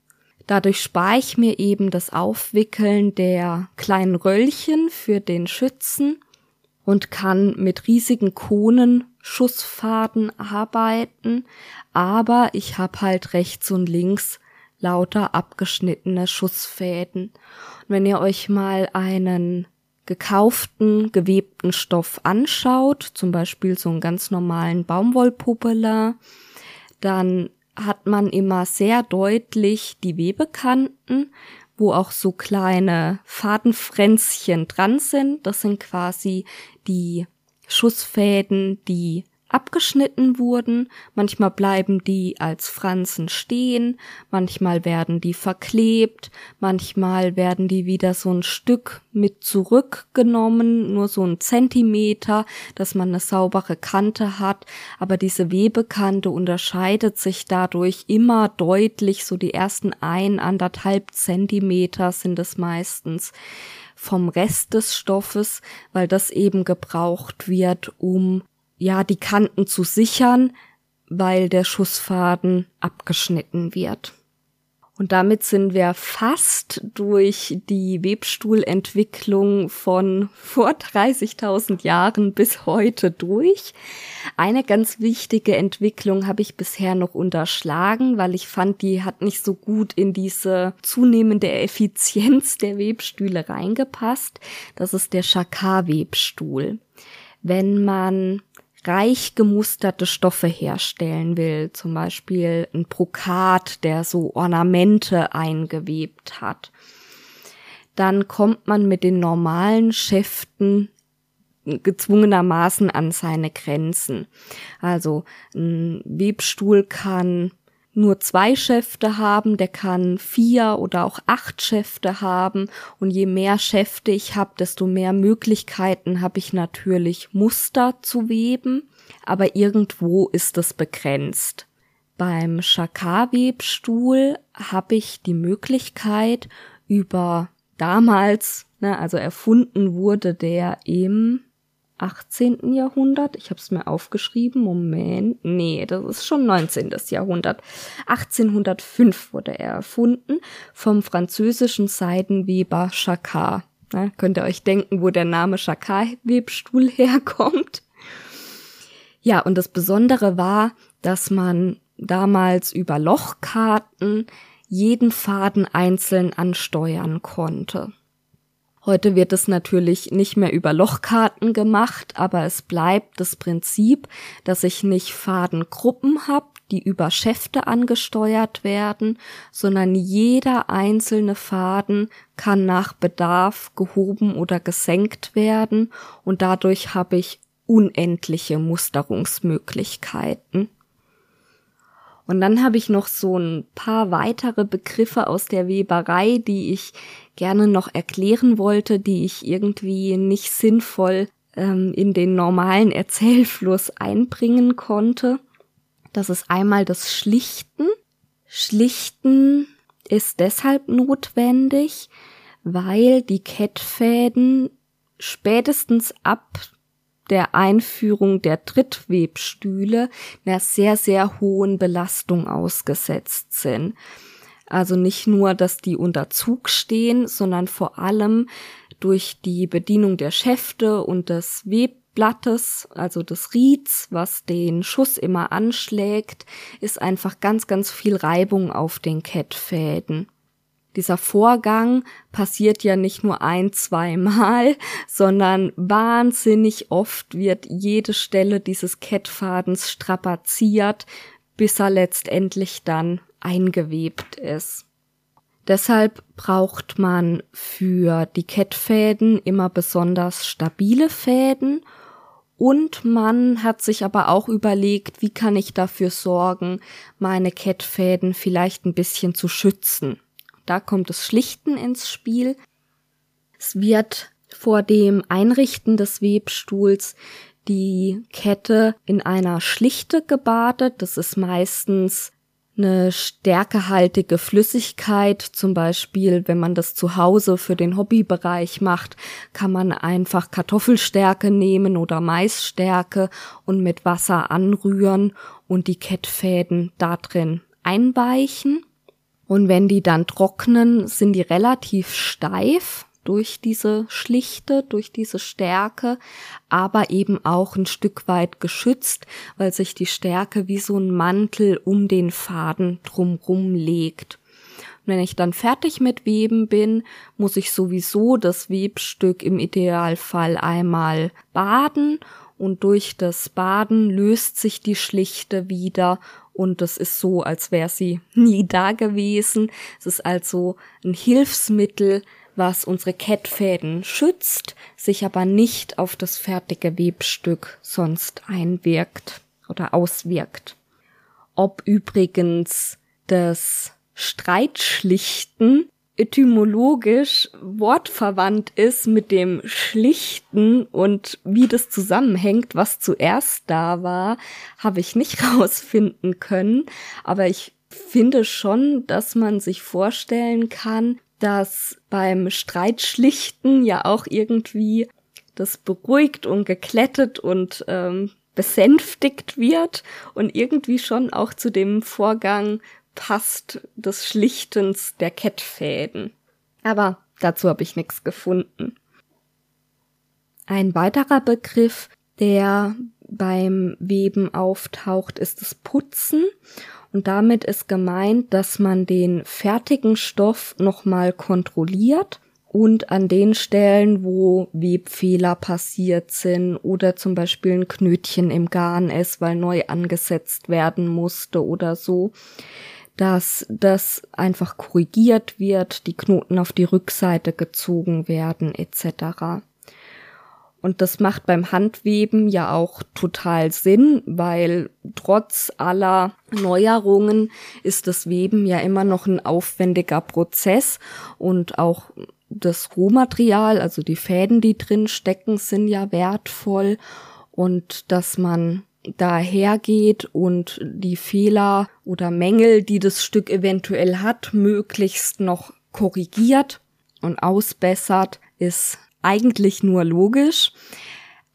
Dadurch spare ich mir eben das Aufwickeln der kleinen Röllchen für den Schützen und kann mit riesigen Konen Schussfaden arbeiten, aber ich habe halt rechts und links lauter abgeschnittene Schussfäden. Und wenn ihr euch mal einen gekauften, gewebten Stoff anschaut, zum Beispiel so einen ganz normalen Baumwollpuppeler, dann hat man immer sehr deutlich die Webekanten, wo auch so kleine Fadenfränzchen dran sind. Das sind quasi die Schussfäden, die abgeschnitten wurden, manchmal bleiben die als Franzen stehen, manchmal werden die verklebt, manchmal werden die wieder so ein Stück mit zurückgenommen, nur so ein Zentimeter, dass man eine saubere Kante hat, aber diese Webekante unterscheidet sich dadurch immer deutlich, so die ersten ein, anderthalb Zentimeter sind es meistens vom Rest des Stoffes, weil das eben gebraucht wird, um ja, die Kanten zu sichern, weil der Schussfaden abgeschnitten wird. Und damit sind wir fast durch die Webstuhlentwicklung von vor 30.000 Jahren bis heute durch. Eine ganz wichtige Entwicklung habe ich bisher noch unterschlagen, weil ich fand, die hat nicht so gut in diese zunehmende Effizienz der Webstühle reingepasst. Das ist der Chakar-Webstuhl. Wenn man reich gemusterte Stoffe herstellen will, zum Beispiel ein Brokat, der so Ornamente eingewebt hat, dann kommt man mit den normalen Schäften gezwungenermaßen an seine Grenzen. Also ein Webstuhl kann nur zwei Schäfte haben, der kann vier oder auch acht Schäfte haben. Und je mehr Schäfte ich habe, desto mehr Möglichkeiten habe ich natürlich Muster zu weben. Aber irgendwo ist es begrenzt. Beim Chakar-Webstuhl habe ich die Möglichkeit über damals, ne, also erfunden wurde der im 18. Jahrhundert. Ich habe es mir aufgeschrieben. Moment. Nee, das ist schon 19. Jahrhundert. 1805 wurde er erfunden vom französischen Seidenweber Chacard. Na, könnt ihr euch denken, wo der Name Chacard-Webstuhl herkommt? Ja, und das Besondere war, dass man damals über Lochkarten jeden Faden einzeln ansteuern konnte. Heute wird es natürlich nicht mehr über Lochkarten gemacht, aber es bleibt das Prinzip, dass ich nicht Fadengruppen habe, die über Schäfte angesteuert werden, sondern jeder einzelne Faden kann nach Bedarf gehoben oder gesenkt werden und dadurch habe ich unendliche Musterungsmöglichkeiten. Und dann habe ich noch so ein paar weitere Begriffe aus der Weberei, die ich gerne noch erklären wollte, die ich irgendwie nicht sinnvoll ähm, in den normalen Erzählfluss einbringen konnte. Das ist einmal das Schlichten. Schlichten ist deshalb notwendig, weil die Kettfäden spätestens ab der Einführung der Trittwebstühle einer sehr, sehr hohen Belastung ausgesetzt sind. Also nicht nur, dass die unter Zug stehen, sondern vor allem durch die Bedienung der Schäfte und des Webblattes, also des Rieds, was den Schuss immer anschlägt, ist einfach ganz, ganz viel Reibung auf den Kettfäden dieser Vorgang passiert ja nicht nur ein, zweimal, sondern wahnsinnig oft wird jede Stelle dieses Kettfadens strapaziert, bis er letztendlich dann eingewebt ist. Deshalb braucht man für die Kettfäden immer besonders stabile Fäden und man hat sich aber auch überlegt, wie kann ich dafür sorgen, meine Kettfäden vielleicht ein bisschen zu schützen. Da kommt das Schlichten ins Spiel. Es wird vor dem Einrichten des Webstuhls die Kette in einer Schlichte gebadet. Das ist meistens eine stärkehaltige Flüssigkeit. Zum Beispiel, wenn man das zu Hause für den Hobbybereich macht, kann man einfach Kartoffelstärke nehmen oder Maisstärke und mit Wasser anrühren und die Kettfäden da drin einweichen. Und wenn die dann trocknen, sind die relativ steif durch diese Schlichte, durch diese Stärke, aber eben auch ein Stück weit geschützt, weil sich die Stärke wie so ein Mantel um den Faden drumrum legt. Und wenn ich dann fertig mit Weben bin, muss ich sowieso das Webstück im Idealfall einmal baden und durch das Baden löst sich die Schlichte wieder und es ist so, als wäre sie nie da gewesen. Es ist also ein Hilfsmittel, was unsere Kettfäden schützt, sich aber nicht auf das fertige Webstück sonst einwirkt oder auswirkt. Ob übrigens das Streitschlichten etymologisch wortverwandt ist mit dem Schlichten und wie das zusammenhängt, was zuerst da war, habe ich nicht rausfinden können. Aber ich finde schon, dass man sich vorstellen kann, dass beim Streitschlichten ja auch irgendwie das beruhigt und geklettet und ähm, besänftigt wird und irgendwie schon auch zu dem Vorgang passt des Schlichtens der Kettfäden. Aber dazu habe ich nichts gefunden. Ein weiterer Begriff, der beim Weben auftaucht, ist das Putzen. Und damit ist gemeint, dass man den fertigen Stoff nochmal kontrolliert und an den Stellen, wo Webfehler passiert sind oder zum Beispiel ein Knötchen im Garn ist, weil neu angesetzt werden musste oder so, dass das einfach korrigiert wird, die Knoten auf die Rückseite gezogen werden etc. Und das macht beim Handweben ja auch total Sinn, weil trotz aller Neuerungen ist das Weben ja immer noch ein aufwendiger Prozess und auch das Rohmaterial, also die Fäden, die drin stecken, sind ja wertvoll und dass man dahergeht und die Fehler oder Mängel, die das Stück eventuell hat, möglichst noch korrigiert und ausbessert, ist eigentlich nur logisch.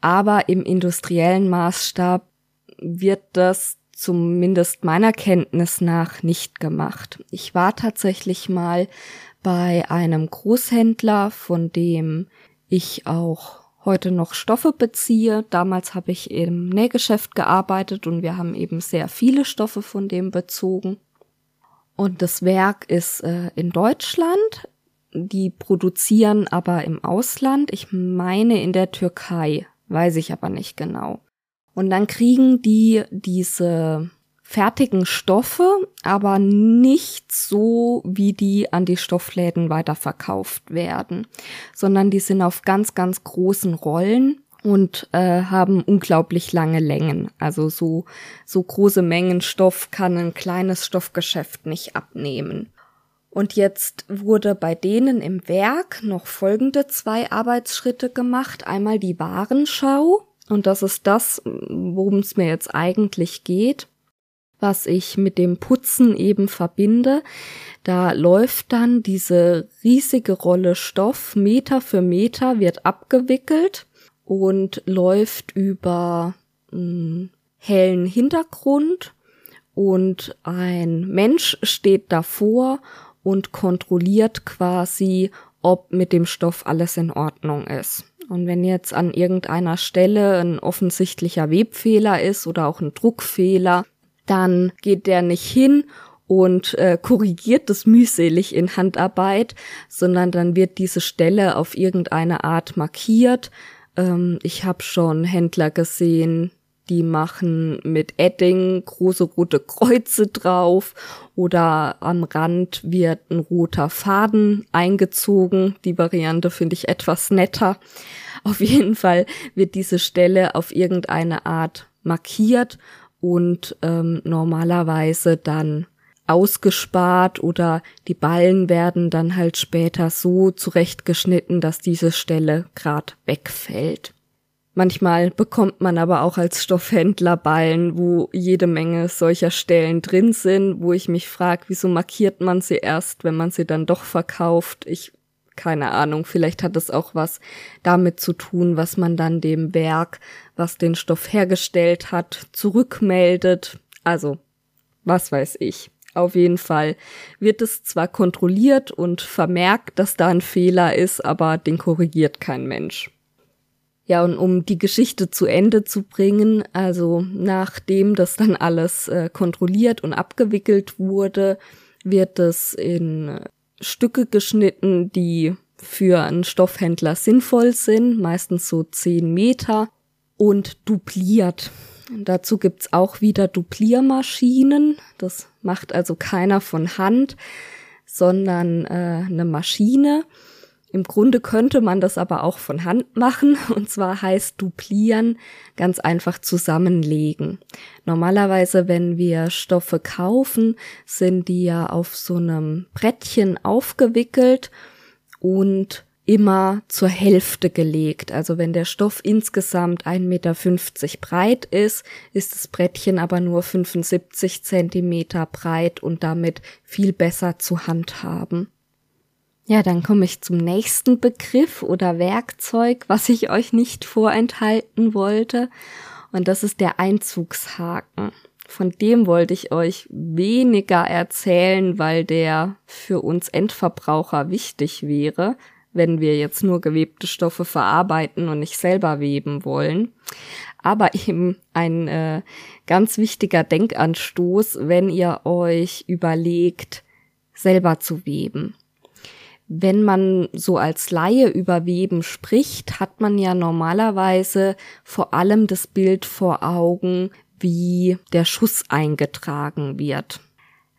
Aber im industriellen Maßstab wird das zumindest meiner Kenntnis nach nicht gemacht. Ich war tatsächlich mal bei einem Großhändler, von dem ich auch heute noch Stoffe beziehe. Damals habe ich im Nähgeschäft gearbeitet und wir haben eben sehr viele Stoffe von dem bezogen. Und das Werk ist äh, in Deutschland. Die produzieren aber im Ausland. Ich meine in der Türkei, weiß ich aber nicht genau. Und dann kriegen die diese fertigen Stoffe, aber nicht so, wie die an die Stoffläden weiterverkauft werden, sondern die sind auf ganz, ganz großen Rollen und äh, haben unglaublich lange Längen. Also so, so große Mengen Stoff kann ein kleines Stoffgeschäft nicht abnehmen. Und jetzt wurde bei denen im Werk noch folgende zwei Arbeitsschritte gemacht. Einmal die Warenschau. Und das ist das, worum es mir jetzt eigentlich geht was ich mit dem Putzen eben verbinde. Da läuft dann diese riesige Rolle Stoff Meter für Meter wird abgewickelt und läuft über einen hellen Hintergrund und ein Mensch steht davor und kontrolliert quasi, ob mit dem Stoff alles in Ordnung ist. Und wenn jetzt an irgendeiner Stelle ein offensichtlicher Webfehler ist oder auch ein Druckfehler, dann geht der nicht hin und äh, korrigiert das mühselig in Handarbeit, sondern dann wird diese Stelle auf irgendeine Art markiert. Ähm, ich habe schon Händler gesehen, die machen mit Edding große rote Kreuze drauf oder am Rand wird ein roter Faden eingezogen. Die Variante finde ich etwas netter. Auf jeden Fall wird diese Stelle auf irgendeine Art markiert und ähm, normalerweise dann ausgespart oder die Ballen werden dann halt später so zurechtgeschnitten, dass diese Stelle grad wegfällt. Manchmal bekommt man aber auch als Stoffhändler Ballen, wo jede Menge solcher Stellen drin sind, wo ich mich frage, wieso markiert man sie erst, wenn man sie dann doch verkauft. Ich keine Ahnung, vielleicht hat es auch was damit zu tun, was man dann dem Werk, was den Stoff hergestellt hat, zurückmeldet. Also, was weiß ich. Auf jeden Fall wird es zwar kontrolliert und vermerkt, dass da ein Fehler ist, aber den korrigiert kein Mensch. Ja, und um die Geschichte zu Ende zu bringen, also nachdem das dann alles äh, kontrolliert und abgewickelt wurde, wird es in Stücke geschnitten, die für einen Stoffhändler sinnvoll sind, meistens so zehn Meter, und dupliert. Dazu gibt's auch wieder Dupliermaschinen. Das macht also keiner von Hand, sondern äh, eine Maschine. Im Grunde könnte man das aber auch von Hand machen, und zwar heißt duplieren ganz einfach zusammenlegen. Normalerweise, wenn wir Stoffe kaufen, sind die ja auf so einem Brettchen aufgewickelt und immer zur Hälfte gelegt. Also wenn der Stoff insgesamt 1,50 Meter breit ist, ist das Brettchen aber nur 75 Zentimeter breit und damit viel besser zu handhaben. Ja, dann komme ich zum nächsten Begriff oder Werkzeug, was ich euch nicht vorenthalten wollte. Und das ist der Einzugshaken. Von dem wollte ich euch weniger erzählen, weil der für uns Endverbraucher wichtig wäre, wenn wir jetzt nur gewebte Stoffe verarbeiten und nicht selber weben wollen. Aber eben ein äh, ganz wichtiger Denkanstoß, wenn ihr euch überlegt, selber zu weben wenn man so als Laie über Weben spricht, hat man ja normalerweise vor allem das Bild vor Augen, wie der Schuss eingetragen wird.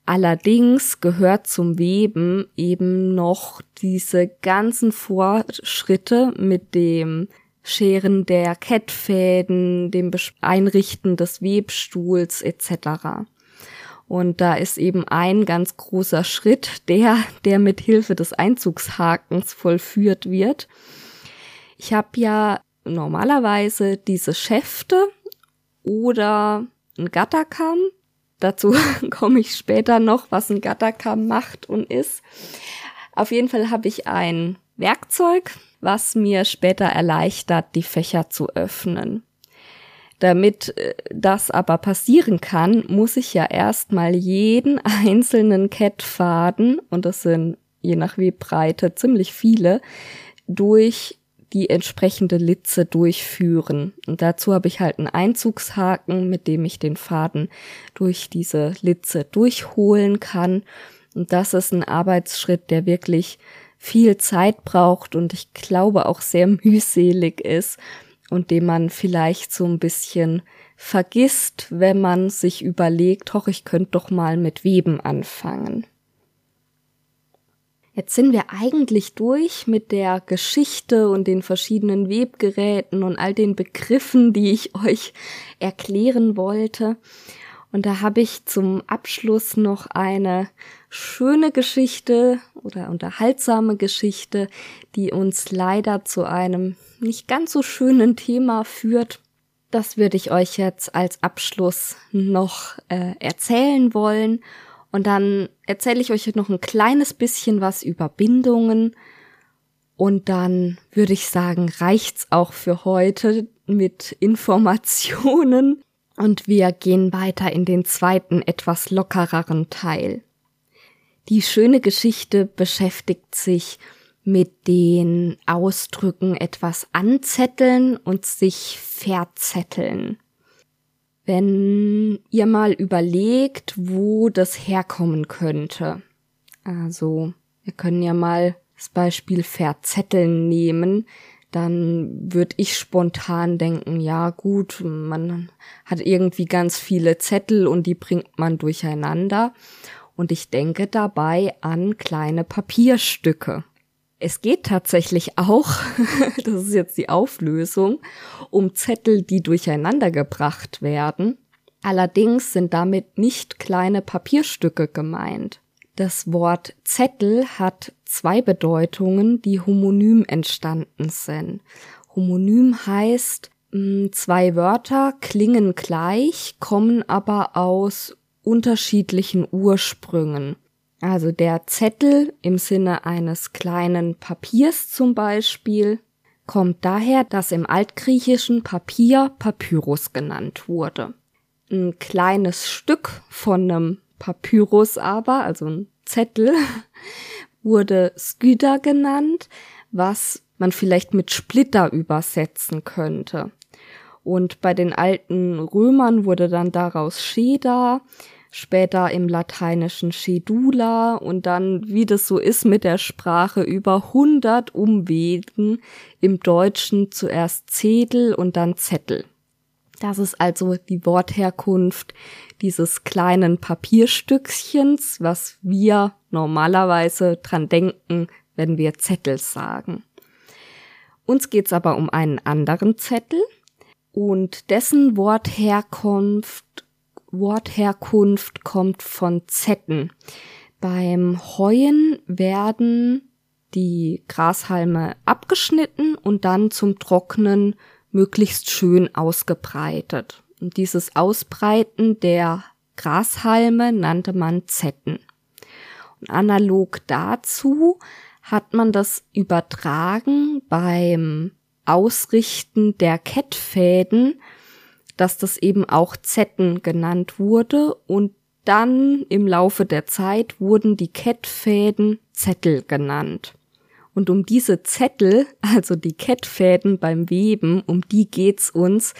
Allerdings gehört zum Weben eben noch diese ganzen Vorschritte mit dem Scheren der Kettfäden, dem Einrichten des Webstuhls etc. Und da ist eben ein ganz großer Schritt, der, der mit Hilfe des Einzugshakens vollführt wird. Ich habe ja normalerweise diese Schäfte oder ein Gatterkamm. Dazu komme ich später noch, was ein Gatterkamm macht und ist. Auf jeden Fall habe ich ein Werkzeug, was mir später erleichtert, die Fächer zu öffnen. Damit äh, das aber passieren kann, muss ich ja erstmal jeden einzelnen Kettfaden, und das sind je nach Webbreite ziemlich viele, durch die entsprechende Litze durchführen. Und dazu habe ich halt einen Einzugshaken, mit dem ich den Faden durch diese Litze durchholen kann. Und das ist ein Arbeitsschritt, der wirklich viel Zeit braucht und ich glaube auch sehr mühselig ist und den man vielleicht so ein bisschen vergisst, wenn man sich überlegt, hoch, ich könnte doch mal mit Weben anfangen. Jetzt sind wir eigentlich durch mit der Geschichte und den verschiedenen Webgeräten und all den Begriffen, die ich euch erklären wollte. Und da habe ich zum Abschluss noch eine schöne Geschichte oder unterhaltsame Geschichte, die uns leider zu einem nicht ganz so schönen Thema führt. Das würde ich euch jetzt als Abschluss noch äh, erzählen wollen. Und dann erzähle ich euch noch ein kleines bisschen was über Bindungen. Und dann würde ich sagen, reicht's auch für heute mit Informationen. Und wir gehen weiter in den zweiten, etwas lockereren Teil. Die schöne Geschichte beschäftigt sich mit den Ausdrücken etwas anzetteln und sich verzetteln. Wenn ihr mal überlegt, wo das herkommen könnte. Also, wir können ja mal das Beispiel verzetteln nehmen, dann würde ich spontan denken, ja gut, man hat irgendwie ganz viele Zettel und die bringt man durcheinander. Und ich denke dabei an kleine Papierstücke. Es geht tatsächlich auch, das ist jetzt die Auflösung, um Zettel, die durcheinander gebracht werden. Allerdings sind damit nicht kleine Papierstücke gemeint. Das Wort Zettel hat zwei Bedeutungen, die homonym entstanden sind. Homonym heißt, Mm, zwei Wörter klingen gleich, kommen aber aus unterschiedlichen Ursprüngen. Also der Zettel im Sinne eines kleinen Papiers zum Beispiel kommt daher, dass im altgriechischen Papier Papyrus genannt wurde. Ein kleines Stück von einem Papyrus aber, also ein Zettel, wurde Skyda genannt, was man vielleicht mit Splitter übersetzen könnte. Und bei den alten Römern wurde dann daraus Scheda, später im lateinischen Schedula und dann, wie das so ist mit der Sprache, über 100 Umwegen im Deutschen zuerst Zedel und dann Zettel. Das ist also die Wortherkunft dieses kleinen Papierstückchens, was wir normalerweise dran denken, wenn wir Zettel sagen. Uns geht's aber um einen anderen Zettel und dessen Wortherkunft Wortherkunft kommt von Zetten. Beim Heuen werden die Grashalme abgeschnitten und dann zum Trocknen möglichst schön ausgebreitet. Und dieses Ausbreiten der Grashalme nannte man Zetten. Und analog dazu hat man das übertragen beim Ausrichten der Kettfäden dass das eben auch Zetten genannt wurde und dann im Laufe der Zeit wurden die Kettfäden Zettel genannt. Und um diese Zettel, also die Kettfäden beim Weben, um die geht's uns,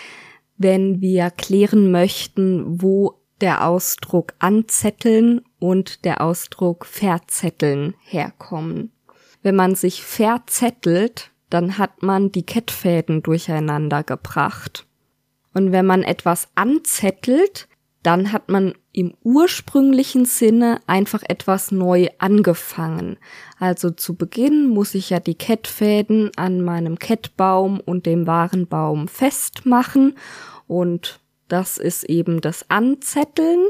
wenn wir klären möchten, wo der Ausdruck anzetteln und der Ausdruck verzetteln herkommen. Wenn man sich verzettelt, dann hat man die Kettfäden durcheinander gebracht. Und wenn man etwas anzettelt, dann hat man im ursprünglichen Sinne einfach etwas neu angefangen. Also zu Beginn muss ich ja die Kettfäden an meinem Kettbaum und dem Warenbaum festmachen und das ist eben das Anzetteln.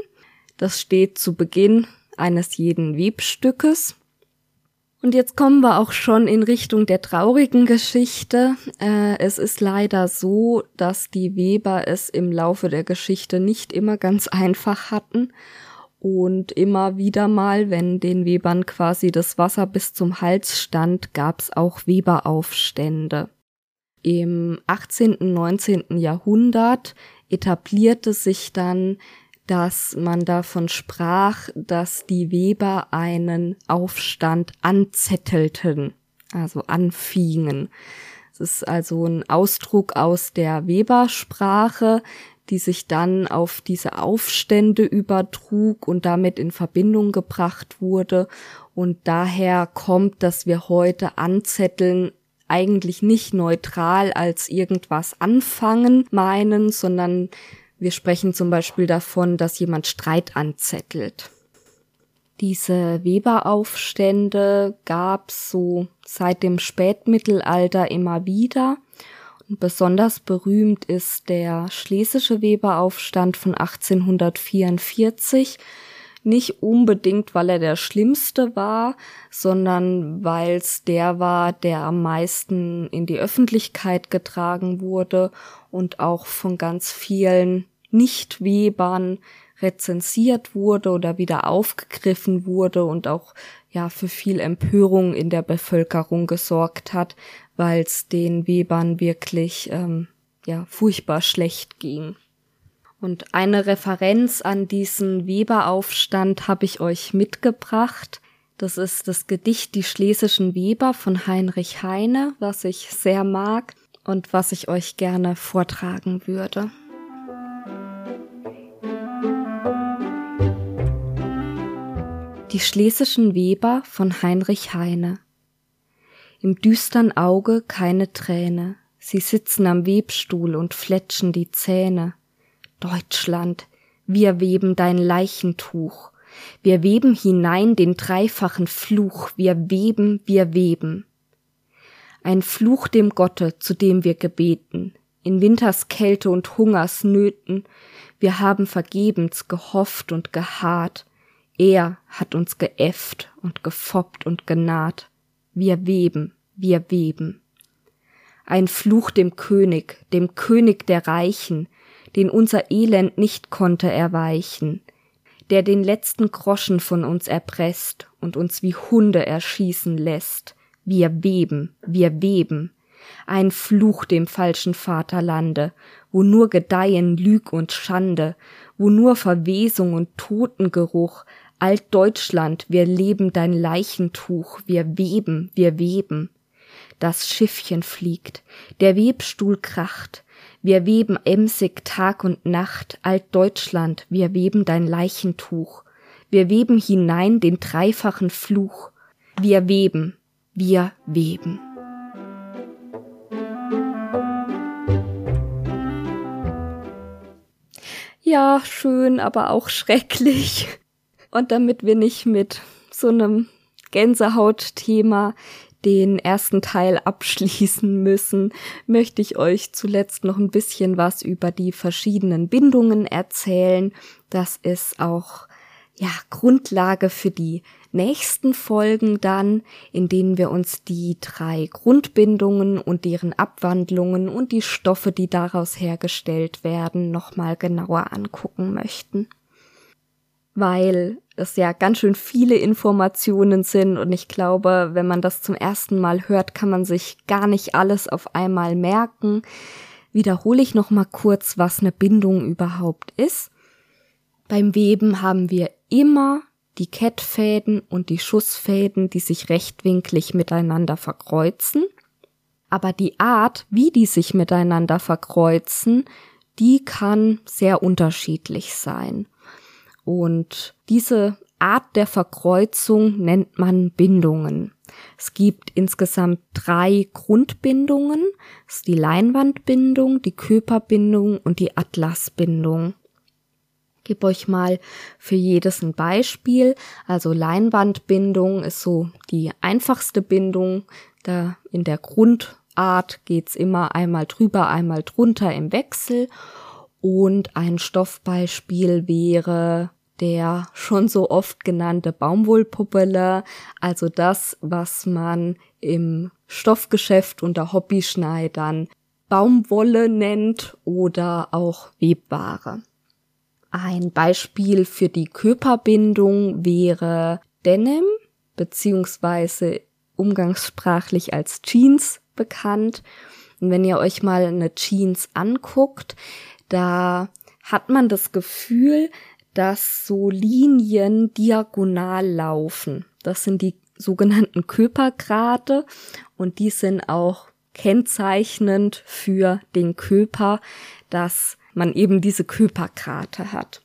Das steht zu Beginn eines jeden Webstückes und jetzt kommen wir auch schon in Richtung der traurigen Geschichte. Äh, es ist leider so, dass die Weber es im Laufe der Geschichte nicht immer ganz einfach hatten und immer wieder mal, wenn den Webern quasi das Wasser bis zum Hals stand, gab's auch Weberaufstände. Im 18. 19. Jahrhundert etablierte sich dann dass man davon sprach, dass die Weber einen Aufstand anzettelten, also anfingen. Es ist also ein Ausdruck aus der Webersprache, die sich dann auf diese Aufstände übertrug und damit in Verbindung gebracht wurde. Und daher kommt, dass wir heute anzetteln eigentlich nicht neutral als irgendwas anfangen meinen, sondern wir sprechen zum Beispiel davon, dass jemand Streit anzettelt. Diese Weberaufstände gab's so seit dem Spätmittelalter immer wieder. Und besonders berühmt ist der Schlesische Weberaufstand von 1844. Nicht unbedingt, weil er der schlimmste war, sondern weil es der war, der am meisten in die Öffentlichkeit getragen wurde und auch von ganz vielen Nichtwebern rezensiert wurde oder wieder aufgegriffen wurde und auch ja für viel Empörung in der Bevölkerung gesorgt hat, weil es den Webern wirklich ähm, ja furchtbar schlecht ging. Und eine Referenz an diesen Weberaufstand habe ich euch mitgebracht. Das ist das Gedicht Die schlesischen Weber von Heinrich Heine, was ich sehr mag und was ich euch gerne vortragen würde. Die schlesischen Weber von Heinrich Heine Im düstern Auge keine Träne, sie sitzen am Webstuhl und fletschen die Zähne. Deutschland, wir weben dein Leichentuch, wir weben hinein den dreifachen Fluch, wir weben, wir weben. Ein Fluch dem Gotte, zu dem wir gebeten, in Winterskälte und Hungersnöten, wir haben vergebens gehofft und geharrt, er hat uns geäfft und gefoppt und genaht. Wir weben, wir weben. ein Fluch dem König, dem König der Reichen, den unser Elend nicht konnte erweichen, der den letzten Groschen von uns erpresst und uns wie Hunde erschießen lässt. Wir weben, wir weben. Ein Fluch dem falschen Vaterlande, wo nur gedeihen Lüg und Schande, wo nur Verwesung und Totengeruch, Altdeutschland, wir leben dein Leichentuch, wir weben, wir weben. Das Schiffchen fliegt, der Webstuhl kracht, wir weben emsig Tag und Nacht, Altdeutschland, wir weben dein Leichentuch. Wir weben hinein den dreifachen Fluch. Wir weben, wir weben. Ja, schön, aber auch schrecklich. Und damit wir nicht mit so einem Gänsehautthema den ersten Teil abschließen müssen, möchte ich euch zuletzt noch ein bisschen was über die verschiedenen Bindungen erzählen. Das ist auch ja Grundlage für die nächsten Folgen dann, in denen wir uns die drei Grundbindungen und deren Abwandlungen und die Stoffe, die daraus hergestellt werden, nochmal genauer angucken möchten. Weil es ja ganz schön viele Informationen sind und ich glaube, wenn man das zum ersten Mal hört, kann man sich gar nicht alles auf einmal merken. Wiederhole ich noch mal kurz, was eine Bindung überhaupt ist. Beim Weben haben wir immer die Kettfäden und die Schussfäden, die sich rechtwinklig miteinander verkreuzen. Aber die Art, wie die sich miteinander verkreuzen, die kann sehr unterschiedlich sein. Und diese Art der Verkreuzung nennt man Bindungen. Es gibt insgesamt drei Grundbindungen. Das ist die Leinwandbindung, die Körperbindung und die Atlasbindung. Ich gebe euch mal für jedes ein Beispiel. Also Leinwandbindung ist so die einfachste Bindung. Da in der Grundart geht's immer einmal drüber, einmal drunter im Wechsel. Und ein Stoffbeispiel wäre der schon so oft genannte Baumwollpuppele, also das, was man im Stoffgeschäft unter Hobbyschneidern Baumwolle nennt oder auch Webware. Ein Beispiel für die Körperbindung wäre Denim beziehungsweise umgangssprachlich als Jeans bekannt. Und wenn ihr euch mal eine Jeans anguckt, da hat man das Gefühl, dass so Linien diagonal laufen. Das sind die sogenannten Körpergrade und die sind auch kennzeichnend für den Körper, dass man eben diese Körpergrade hat.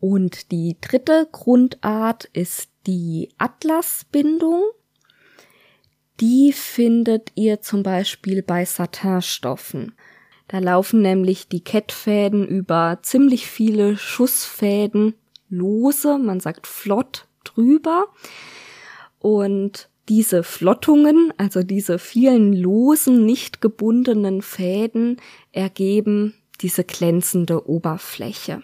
Und die dritte Grundart ist die Atlasbindung. Die findet ihr zum Beispiel bei Satinstoffen. Da laufen nämlich die Kettfäden über ziemlich viele Schussfäden lose, man sagt flott drüber. Und diese Flottungen, also diese vielen losen, nicht gebundenen Fäden, ergeben diese glänzende Oberfläche.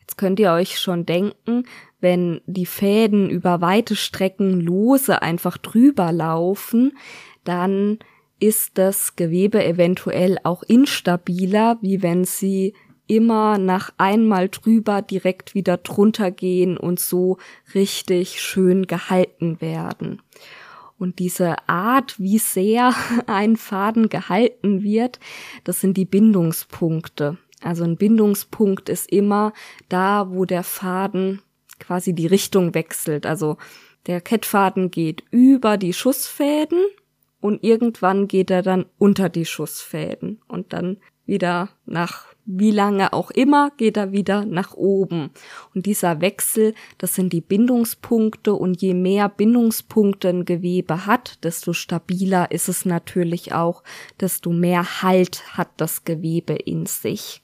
Jetzt könnt ihr euch schon denken, wenn die Fäden über weite Strecken lose einfach drüber laufen, dann ist das Gewebe eventuell auch instabiler, wie wenn sie immer nach einmal drüber direkt wieder drunter gehen und so richtig schön gehalten werden. Und diese Art, wie sehr ein Faden gehalten wird, das sind die Bindungspunkte. Also ein Bindungspunkt ist immer da, wo der Faden quasi die Richtung wechselt. Also der Kettfaden geht über die Schussfäden und irgendwann geht er dann unter die Schussfäden und dann wieder nach wie lange auch immer geht er wieder nach oben. Und dieser Wechsel, das sind die Bindungspunkte und je mehr Bindungspunkte ein Gewebe hat, desto stabiler ist es natürlich auch, desto mehr Halt hat das Gewebe in sich.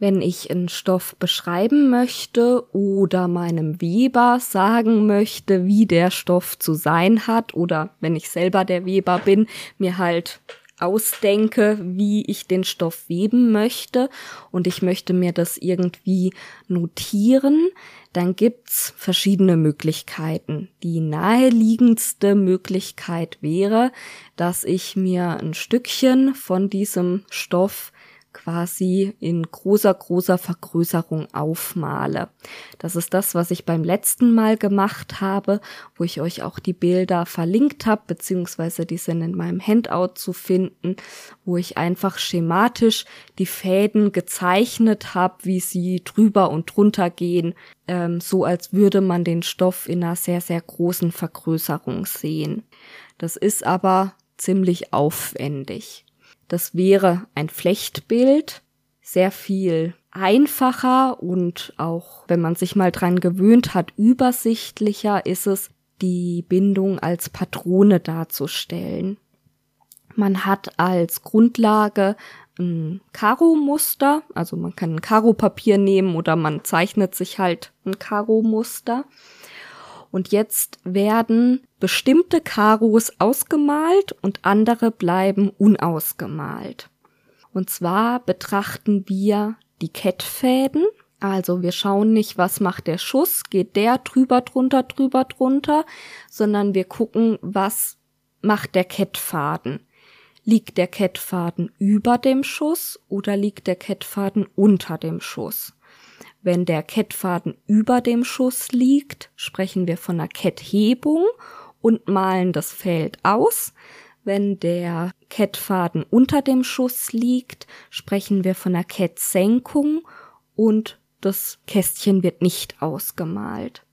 Wenn ich einen Stoff beschreiben möchte oder meinem Weber sagen möchte, wie der Stoff zu sein hat oder wenn ich selber der Weber bin, mir halt ausdenke, wie ich den Stoff weben möchte und ich möchte mir das irgendwie notieren, dann gibt's verschiedene Möglichkeiten. Die naheliegendste Möglichkeit wäre, dass ich mir ein Stückchen von diesem Stoff quasi in großer, großer Vergrößerung aufmale. Das ist das, was ich beim letzten Mal gemacht habe, wo ich euch auch die Bilder verlinkt habe, beziehungsweise die sind in meinem Handout zu finden, wo ich einfach schematisch die Fäden gezeichnet habe, wie sie drüber und drunter gehen, ähm, so als würde man den Stoff in einer sehr, sehr großen Vergrößerung sehen. Das ist aber ziemlich aufwendig. Das wäre ein Flechtbild, sehr viel einfacher und auch, wenn man sich mal dran gewöhnt hat, übersichtlicher ist es, die Bindung als Patrone darzustellen. Man hat als Grundlage ein Karo-Muster, also man kann ein Karo-Papier nehmen oder man zeichnet sich halt ein Karo-Muster. Und jetzt werden bestimmte Karos ausgemalt und andere bleiben unausgemalt. Und zwar betrachten wir die Kettfäden. Also wir schauen nicht, was macht der Schuss, geht der drüber, drunter, drüber, drunter, sondern wir gucken, was macht der Kettfaden. Liegt der Kettfaden über dem Schuss oder liegt der Kettfaden unter dem Schuss? Wenn der Kettfaden über dem Schuss liegt, sprechen wir von einer Ketthebung und malen das Feld aus. Wenn der Kettfaden unter dem Schuss liegt, sprechen wir von einer Kettsenkung und das Kästchen wird nicht ausgemalt.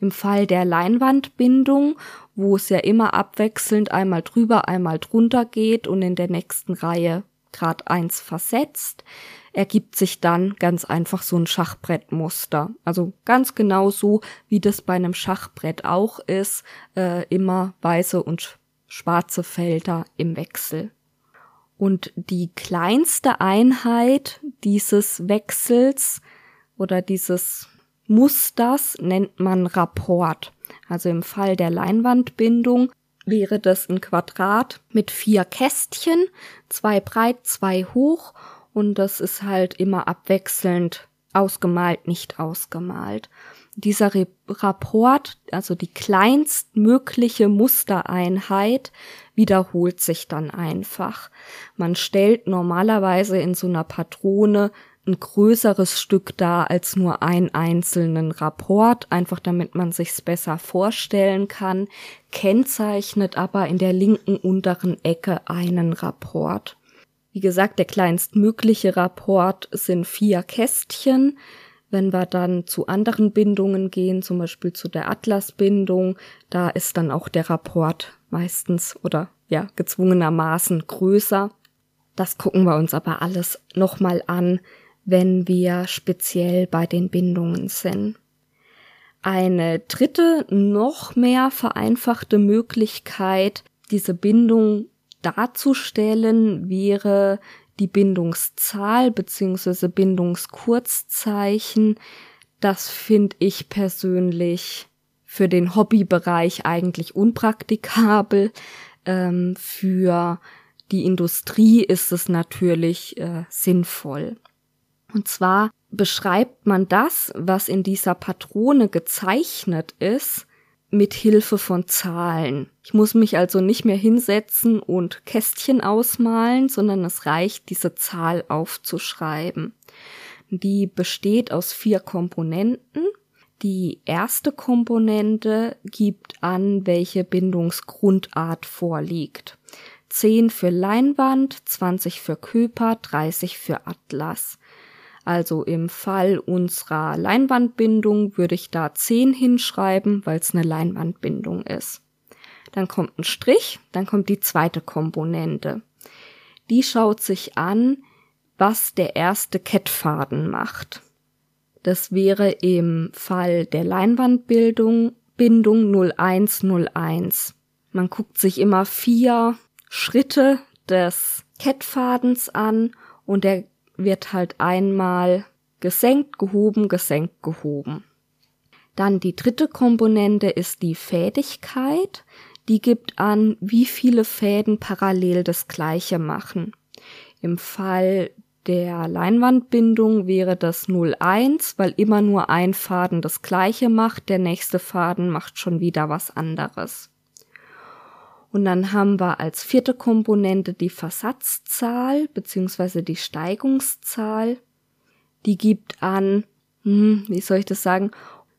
Im Fall der Leinwandbindung, wo es ja immer abwechselnd einmal drüber, einmal drunter geht und in der nächsten Reihe Grad eins versetzt, ergibt sich dann ganz einfach so ein Schachbrettmuster. Also ganz genau so, wie das bei einem Schachbrett auch ist, äh, immer weiße und schwarze Felder im Wechsel. Und die kleinste Einheit dieses Wechsels oder dieses Musters nennt man Rapport. Also im Fall der Leinwandbindung wäre das ein Quadrat mit vier Kästchen, zwei breit, zwei hoch und das ist halt immer abwechselnd ausgemalt, nicht ausgemalt. Dieser Re Rapport, also die kleinstmögliche Mustereinheit, wiederholt sich dann einfach. Man stellt normalerweise in so einer Patrone ein größeres Stück dar als nur einen einzelnen Rapport, einfach damit man sich's besser vorstellen kann, kennzeichnet aber in der linken unteren Ecke einen Rapport. Wie gesagt, der kleinstmögliche Rapport sind vier Kästchen. Wenn wir dann zu anderen Bindungen gehen, zum Beispiel zu der Atlasbindung, da ist dann auch der Rapport meistens oder ja gezwungenermaßen größer. Das gucken wir uns aber alles nochmal an, wenn wir speziell bei den Bindungen sind. Eine dritte, noch mehr vereinfachte Möglichkeit, diese Bindung darzustellen wäre die Bindungszahl beziehungsweise Bindungskurzzeichen. Das finde ich persönlich für den Hobbybereich eigentlich unpraktikabel. Ähm, für die Industrie ist es natürlich äh, sinnvoll. Und zwar beschreibt man das, was in dieser Patrone gezeichnet ist, mit Hilfe von Zahlen. Ich muss mich also nicht mehr hinsetzen und Kästchen ausmalen, sondern es reicht, diese Zahl aufzuschreiben. Die besteht aus vier Komponenten. Die erste Komponente gibt an, welche Bindungsgrundart vorliegt. 10 für Leinwand, 20 für Köper, 30 für Atlas. Also im Fall unserer Leinwandbindung würde ich da 10 hinschreiben, weil es eine Leinwandbindung ist. Dann kommt ein Strich, dann kommt die zweite Komponente. Die schaut sich an, was der erste Kettfaden macht. Das wäre im Fall der Leinwandbildung Bindung 0101. Man guckt sich immer vier Schritte des Kettfadens an und der wird halt einmal gesenkt, gehoben, gesenkt, gehoben. Dann die dritte Komponente ist die Fädigkeit. die gibt an, wie viele Fäden parallel das gleiche machen. Im Fall der Leinwandbindung wäre das 01, weil immer nur ein Faden das gleiche macht, der nächste Faden macht schon wieder was anderes. Und dann haben wir als vierte Komponente die Versatzzahl beziehungsweise die Steigungszahl. Die gibt an, hm, wie soll ich das sagen,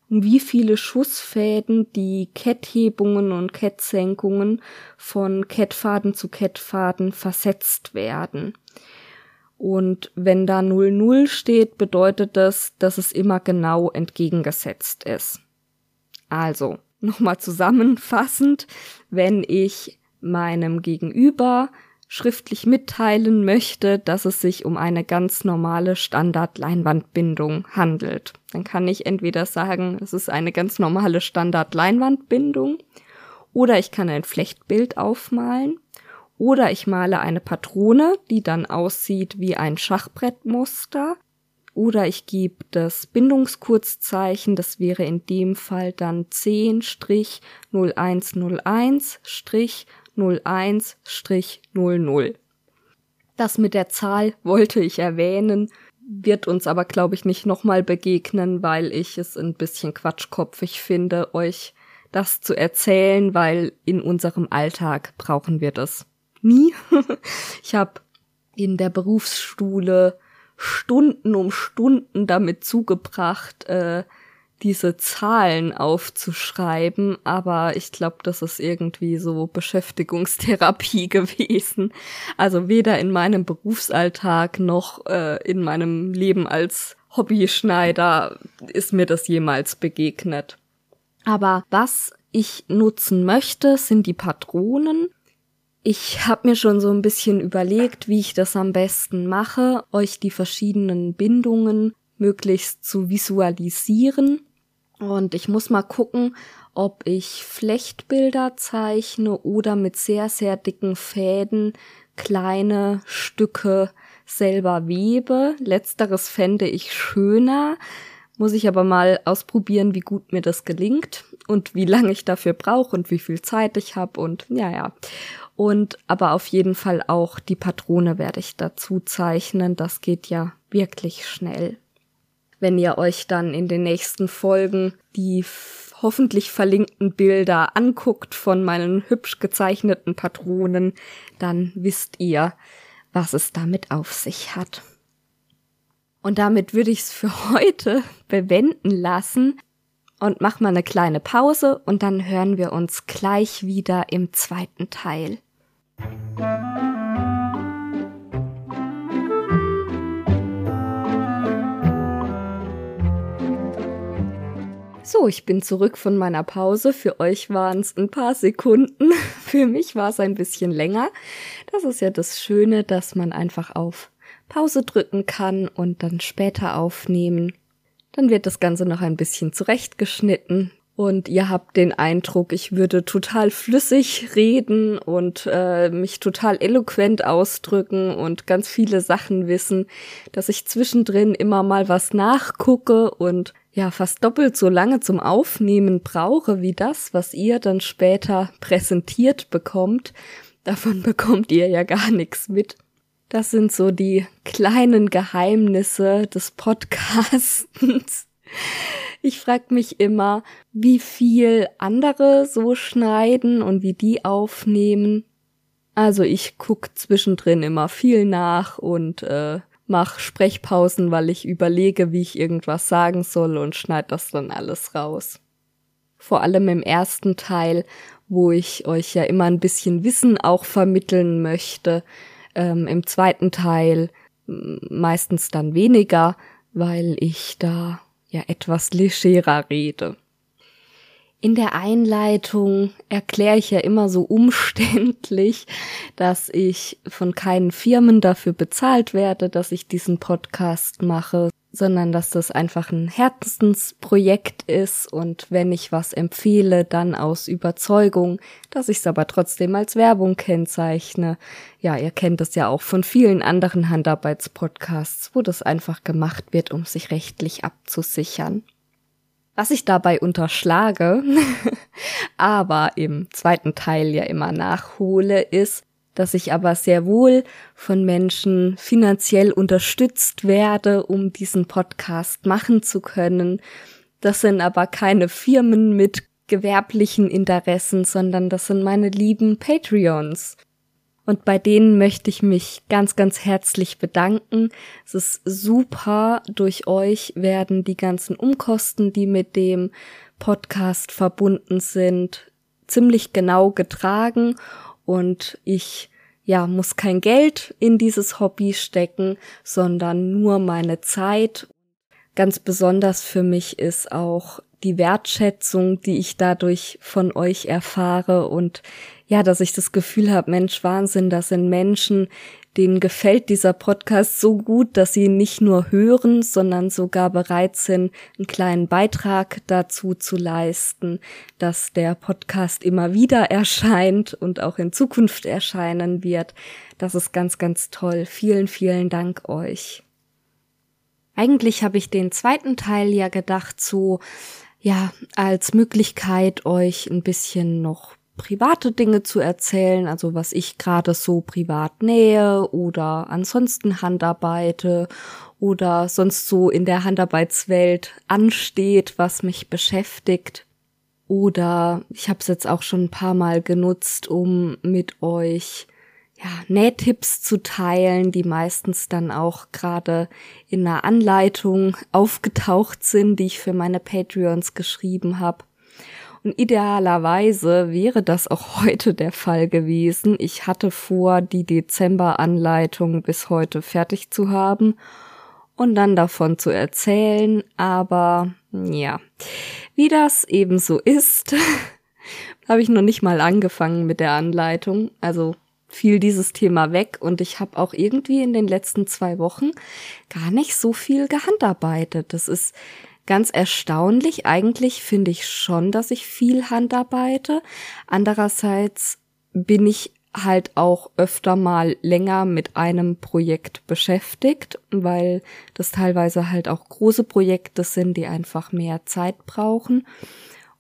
um wie viele Schussfäden die Ketthebungen und Kettsenkungen von Kettfaden zu Kettfaden versetzt werden. Und wenn da 00 steht, bedeutet das, dass es immer genau entgegengesetzt ist. Also, nochmal zusammenfassend, wenn ich meinem Gegenüber schriftlich mitteilen möchte, dass es sich um eine ganz normale Standard-Leinwandbindung handelt. Dann kann ich entweder sagen, es ist eine ganz normale Standard-Leinwandbindung oder ich kann ein Flechtbild aufmalen oder ich male eine Patrone, die dann aussieht wie ein Schachbrettmuster. Oder ich gebe das Bindungskurzzeichen, das wäre in dem Fall dann 10-0101-01-00. Das mit der Zahl wollte ich erwähnen, wird uns aber, glaube ich, nicht nochmal begegnen, weil ich es ein bisschen quatschkopfig finde, euch das zu erzählen, weil in unserem Alltag brauchen wir das nie. ich habe in der Berufsschule Stunden um Stunden damit zugebracht, äh, diese Zahlen aufzuschreiben, aber ich glaube, das ist irgendwie so Beschäftigungstherapie gewesen. Also weder in meinem Berufsalltag noch äh, in meinem Leben als Hobbyschneider ist mir das jemals begegnet. Aber was ich nutzen möchte, sind die Patronen ich habe mir schon so ein bisschen überlegt, wie ich das am besten mache, euch die verschiedenen Bindungen möglichst zu visualisieren. Und ich muss mal gucken, ob ich Flechtbilder zeichne oder mit sehr, sehr dicken Fäden kleine Stücke selber webe. Letzteres fände ich schöner. Muss ich aber mal ausprobieren, wie gut mir das gelingt und wie lange ich dafür brauche und wie viel Zeit ich habe und ja, ja. Und aber auf jeden Fall auch die Patrone werde ich dazu zeichnen. Das geht ja wirklich schnell. Wenn ihr euch dann in den nächsten Folgen die hoffentlich verlinkten Bilder anguckt von meinen hübsch gezeichneten Patronen, dann wisst ihr, was es damit auf sich hat. Und damit würde ich es für heute bewenden lassen und mach mal eine kleine Pause und dann hören wir uns gleich wieder im zweiten Teil. So, ich bin zurück von meiner Pause. Für euch waren es ein paar Sekunden. Für mich war es ein bisschen länger. Das ist ja das Schöne, dass man einfach auf Pause drücken kann und dann später aufnehmen. Dann wird das Ganze noch ein bisschen zurechtgeschnitten, und ihr habt den Eindruck, ich würde total flüssig reden und äh, mich total eloquent ausdrücken und ganz viele Sachen wissen, dass ich zwischendrin immer mal was nachgucke und ja fast doppelt so lange zum Aufnehmen brauche wie das, was ihr dann später präsentiert bekommt. Davon bekommt ihr ja gar nichts mit. Das sind so die kleinen Geheimnisse des Podcastens. Ich frag mich immer, wie viel andere so schneiden und wie die aufnehmen. Also ich guck zwischendrin immer viel nach und äh, mach Sprechpausen, weil ich überlege, wie ich irgendwas sagen soll und schneid das dann alles raus. Vor allem im ersten Teil, wo ich euch ja immer ein bisschen Wissen auch vermitteln möchte. Ähm, Im zweiten Teil meistens dann weniger, weil ich da ja etwas legerer rede. In der Einleitung erkläre ich ja immer so umständlich, dass ich von keinen Firmen dafür bezahlt werde, dass ich diesen Podcast mache, sondern dass das einfach ein Herzensprojekt ist und wenn ich was empfehle, dann aus Überzeugung, dass ich es aber trotzdem als Werbung kennzeichne. Ja, ihr kennt es ja auch von vielen anderen Handarbeitspodcasts, wo das einfach gemacht wird, um sich rechtlich abzusichern. Was ich dabei unterschlage, aber im zweiten Teil ja immer nachhole, ist, dass ich aber sehr wohl von Menschen finanziell unterstützt werde, um diesen Podcast machen zu können. Das sind aber keine Firmen mit gewerblichen Interessen, sondern das sind meine lieben Patreons. Und bei denen möchte ich mich ganz, ganz herzlich bedanken. Es ist super. Durch euch werden die ganzen Umkosten, die mit dem Podcast verbunden sind, ziemlich genau getragen und ich ja, muss kein Geld in dieses Hobby stecken, sondern nur meine Zeit. Ganz besonders für mich ist auch die Wertschätzung, die ich dadurch von euch erfahre und ja, dass ich das Gefühl habe, Mensch, Wahnsinn, das sind Menschen, denen gefällt dieser Podcast so gut, dass sie nicht nur hören, sondern sogar bereit sind, einen kleinen Beitrag dazu zu leisten, dass der Podcast immer wieder erscheint und auch in Zukunft erscheinen wird. Das ist ganz, ganz toll. Vielen, vielen Dank euch. Eigentlich habe ich den zweiten Teil ja gedacht, so ja, als Möglichkeit, euch ein bisschen noch private Dinge zu erzählen, also was ich gerade so privat nähe oder ansonsten handarbeite oder sonst so in der Handarbeitswelt ansteht, was mich beschäftigt. Oder ich habe es jetzt auch schon ein paar Mal genutzt, um mit euch ja, Nähtipps zu teilen, die meistens dann auch gerade in einer Anleitung aufgetaucht sind, die ich für meine Patreons geschrieben habe. Und idealerweise wäre das auch heute der Fall gewesen. Ich hatte vor, die Dezember-Anleitung bis heute fertig zu haben und dann davon zu erzählen, aber ja, wie das eben so ist, habe ich noch nicht mal angefangen mit der Anleitung. Also fiel dieses Thema weg und ich habe auch irgendwie in den letzten zwei Wochen gar nicht so viel gehandarbeitet. Das ist ganz erstaunlich. Eigentlich finde ich schon, dass ich viel handarbeite. Andererseits bin ich halt auch öfter mal länger mit einem Projekt beschäftigt, weil das teilweise halt auch große Projekte sind, die einfach mehr Zeit brauchen.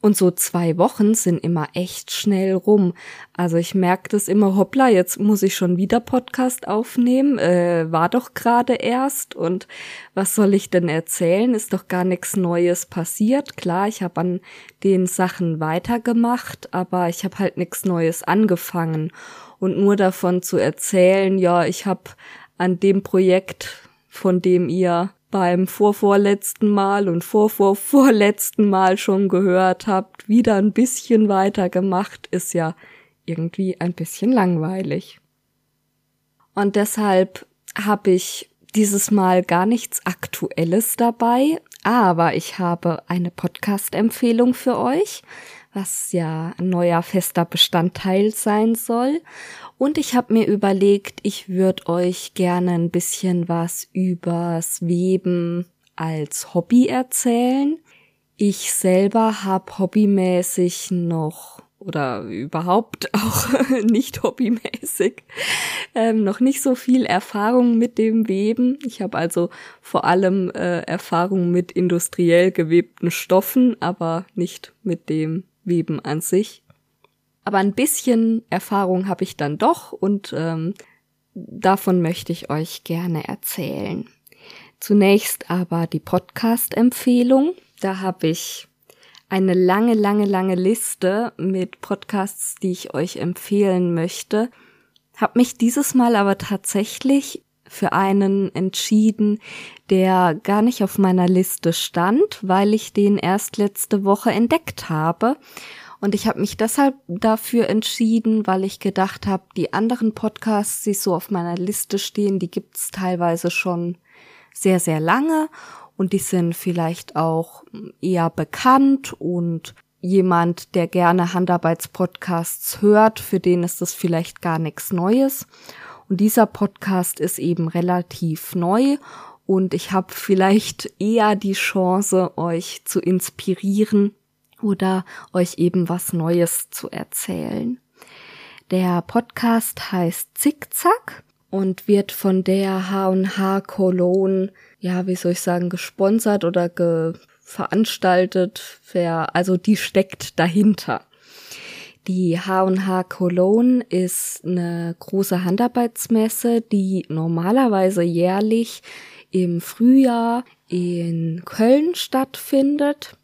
Und so zwei Wochen sind immer echt schnell rum. Also ich merke das immer, hoppla, jetzt muss ich schon wieder Podcast aufnehmen. Äh, war doch gerade erst. Und was soll ich denn erzählen? Ist doch gar nichts Neues passiert. Klar, ich habe an den Sachen weitergemacht, aber ich habe halt nichts Neues angefangen. Und nur davon zu erzählen, ja, ich habe an dem Projekt, von dem ihr beim vorvorletzten Mal und vorvorvorletzten Mal schon gehört habt, wieder ein bisschen weiter gemacht, ist ja irgendwie ein bisschen langweilig. Und deshalb habe ich dieses Mal gar nichts Aktuelles dabei, aber ich habe eine Podcast-Empfehlung für euch, was ja ein neuer fester Bestandteil sein soll. Und ich habe mir überlegt, ich würde euch gerne ein bisschen was übers Weben als Hobby erzählen. Ich selber habe hobbymäßig noch oder überhaupt auch nicht hobbymäßig ähm, noch nicht so viel Erfahrung mit dem Weben. Ich habe also vor allem äh, Erfahrung mit industriell gewebten Stoffen, aber nicht mit dem Weben an sich. Aber ein bisschen Erfahrung habe ich dann doch und ähm, davon möchte ich euch gerne erzählen. Zunächst aber die Podcast-Empfehlung. Da habe ich eine lange, lange, lange Liste mit Podcasts, die ich euch empfehlen möchte. Hab mich dieses Mal aber tatsächlich für einen entschieden, der gar nicht auf meiner Liste stand, weil ich den erst letzte Woche entdeckt habe. Und ich habe mich deshalb dafür entschieden, weil ich gedacht habe, die anderen Podcasts, die so auf meiner Liste stehen, die gibt's teilweise schon sehr, sehr lange. Und die sind vielleicht auch eher bekannt. Und jemand, der gerne Handarbeitspodcasts hört, für den ist das vielleicht gar nichts Neues. Und dieser Podcast ist eben relativ neu und ich habe vielleicht eher die Chance, euch zu inspirieren, oder euch eben was Neues zu erzählen. Der Podcast heißt Zickzack und wird von der H&H Cologne, ja, wie soll ich sagen, gesponsert oder ge veranstaltet, wer, also die steckt dahinter. Die H&H Cologne ist eine große Handarbeitsmesse, die normalerweise jährlich im Frühjahr in Köln stattfindet.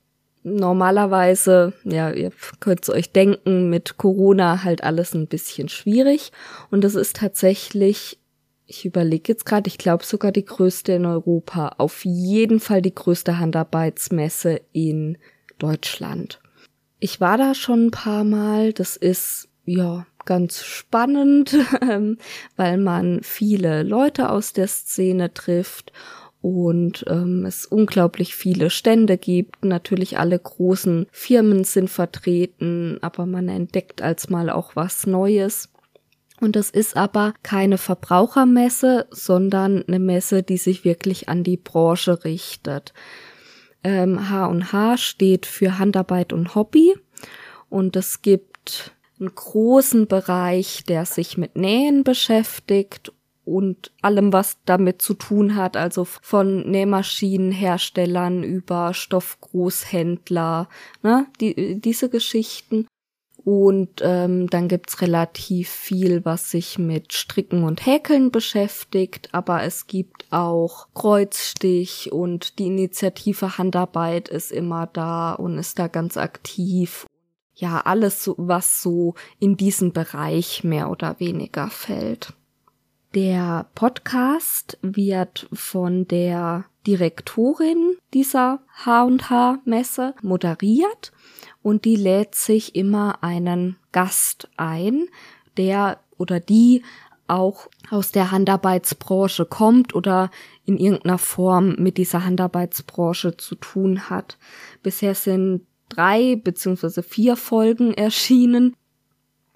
Normalerweise, ja, ihr könnt euch denken, mit Corona halt alles ein bisschen schwierig. Und es ist tatsächlich, ich überlege jetzt gerade, ich glaube sogar die größte in Europa. Auf jeden Fall die größte Handarbeitsmesse in Deutschland. Ich war da schon ein paar Mal. Das ist, ja, ganz spannend, weil man viele Leute aus der Szene trifft und ähm, es unglaublich viele Stände gibt. Natürlich alle großen Firmen sind vertreten, aber man entdeckt als mal auch was Neues. Und das ist aber keine Verbrauchermesse, sondern eine Messe, die sich wirklich an die Branche richtet. Ähm, H&H steht für Handarbeit und Hobby und es gibt einen großen Bereich, der sich mit Nähen beschäftigt und allem, was damit zu tun hat, also von Nähmaschinenherstellern über Stoffgroßhändler, ne, die, diese Geschichten. Und ähm, dann gibt's relativ viel, was sich mit Stricken und Häkeln beschäftigt, aber es gibt auch Kreuzstich und die Initiative Handarbeit ist immer da und ist da ganz aktiv. Ja, alles, was so in diesen Bereich mehr oder weniger fällt. Der Podcast wird von der Direktorin dieser H&H Messe moderiert und die lädt sich immer einen Gast ein, der oder die auch aus der Handarbeitsbranche kommt oder in irgendeiner Form mit dieser Handarbeitsbranche zu tun hat. Bisher sind drei beziehungsweise vier Folgen erschienen.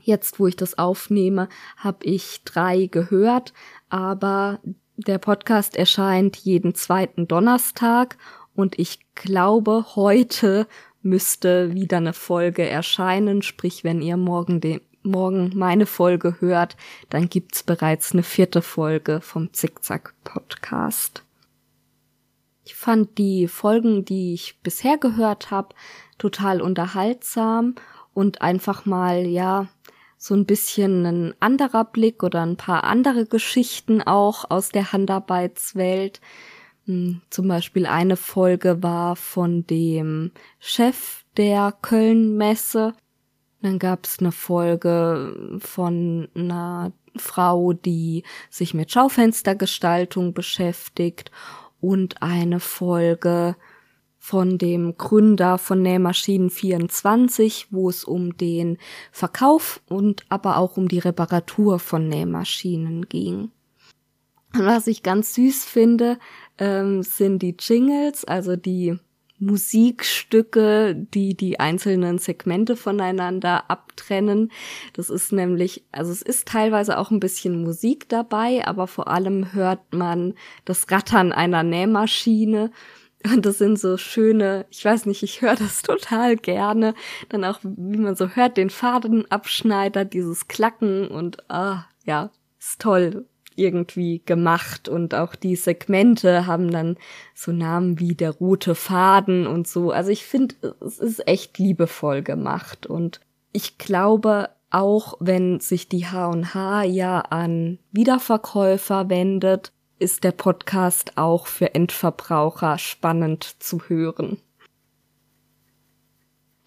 Jetzt, wo ich das aufnehme, habe ich drei gehört, aber der Podcast erscheint jeden zweiten Donnerstag und ich glaube, heute müsste wieder eine Folge erscheinen. Sprich, wenn ihr morgen den morgen meine Folge hört, dann gibt's bereits eine vierte Folge vom Zickzack Podcast. Ich fand die Folgen, die ich bisher gehört habe, total unterhaltsam und einfach mal, ja, so ein bisschen ein anderer Blick oder ein paar andere Geschichten auch aus der Handarbeitswelt. Zum Beispiel eine Folge war von dem Chef der Köln-Messe. Dann gab es eine Folge von einer Frau, die sich mit Schaufenstergestaltung beschäftigt und eine Folge von dem Gründer von Nähmaschinen 24, wo es um den Verkauf und aber auch um die Reparatur von Nähmaschinen ging. Und was ich ganz süß finde, ähm, sind die Jingles, also die Musikstücke, die die einzelnen Segmente voneinander abtrennen. Das ist nämlich, also es ist teilweise auch ein bisschen Musik dabei, aber vor allem hört man das Rattern einer Nähmaschine. Und das sind so schöne, ich weiß nicht, ich höre das total gerne. Dann auch, wie man so hört, den Fadenabschneider, dieses Klacken und ah, ja, ist toll irgendwie gemacht und auch die Segmente haben dann so Namen wie der rote Faden und so. Also ich finde, es ist echt liebevoll gemacht und ich glaube, auch wenn sich die H&H ja an Wiederverkäufer wendet, ist der Podcast auch für Endverbraucher spannend zu hören.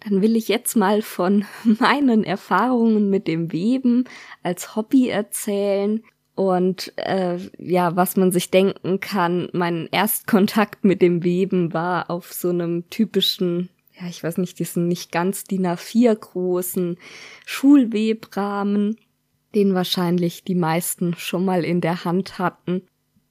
Dann will ich jetzt mal von meinen Erfahrungen mit dem Weben als Hobby erzählen. Und äh, ja, was man sich denken kann, mein Erstkontakt mit dem Weben war auf so einem typischen, ja, ich weiß nicht, diesen nicht ganz DIN A4 großen Schulwebrahmen, den wahrscheinlich die meisten schon mal in der Hand hatten.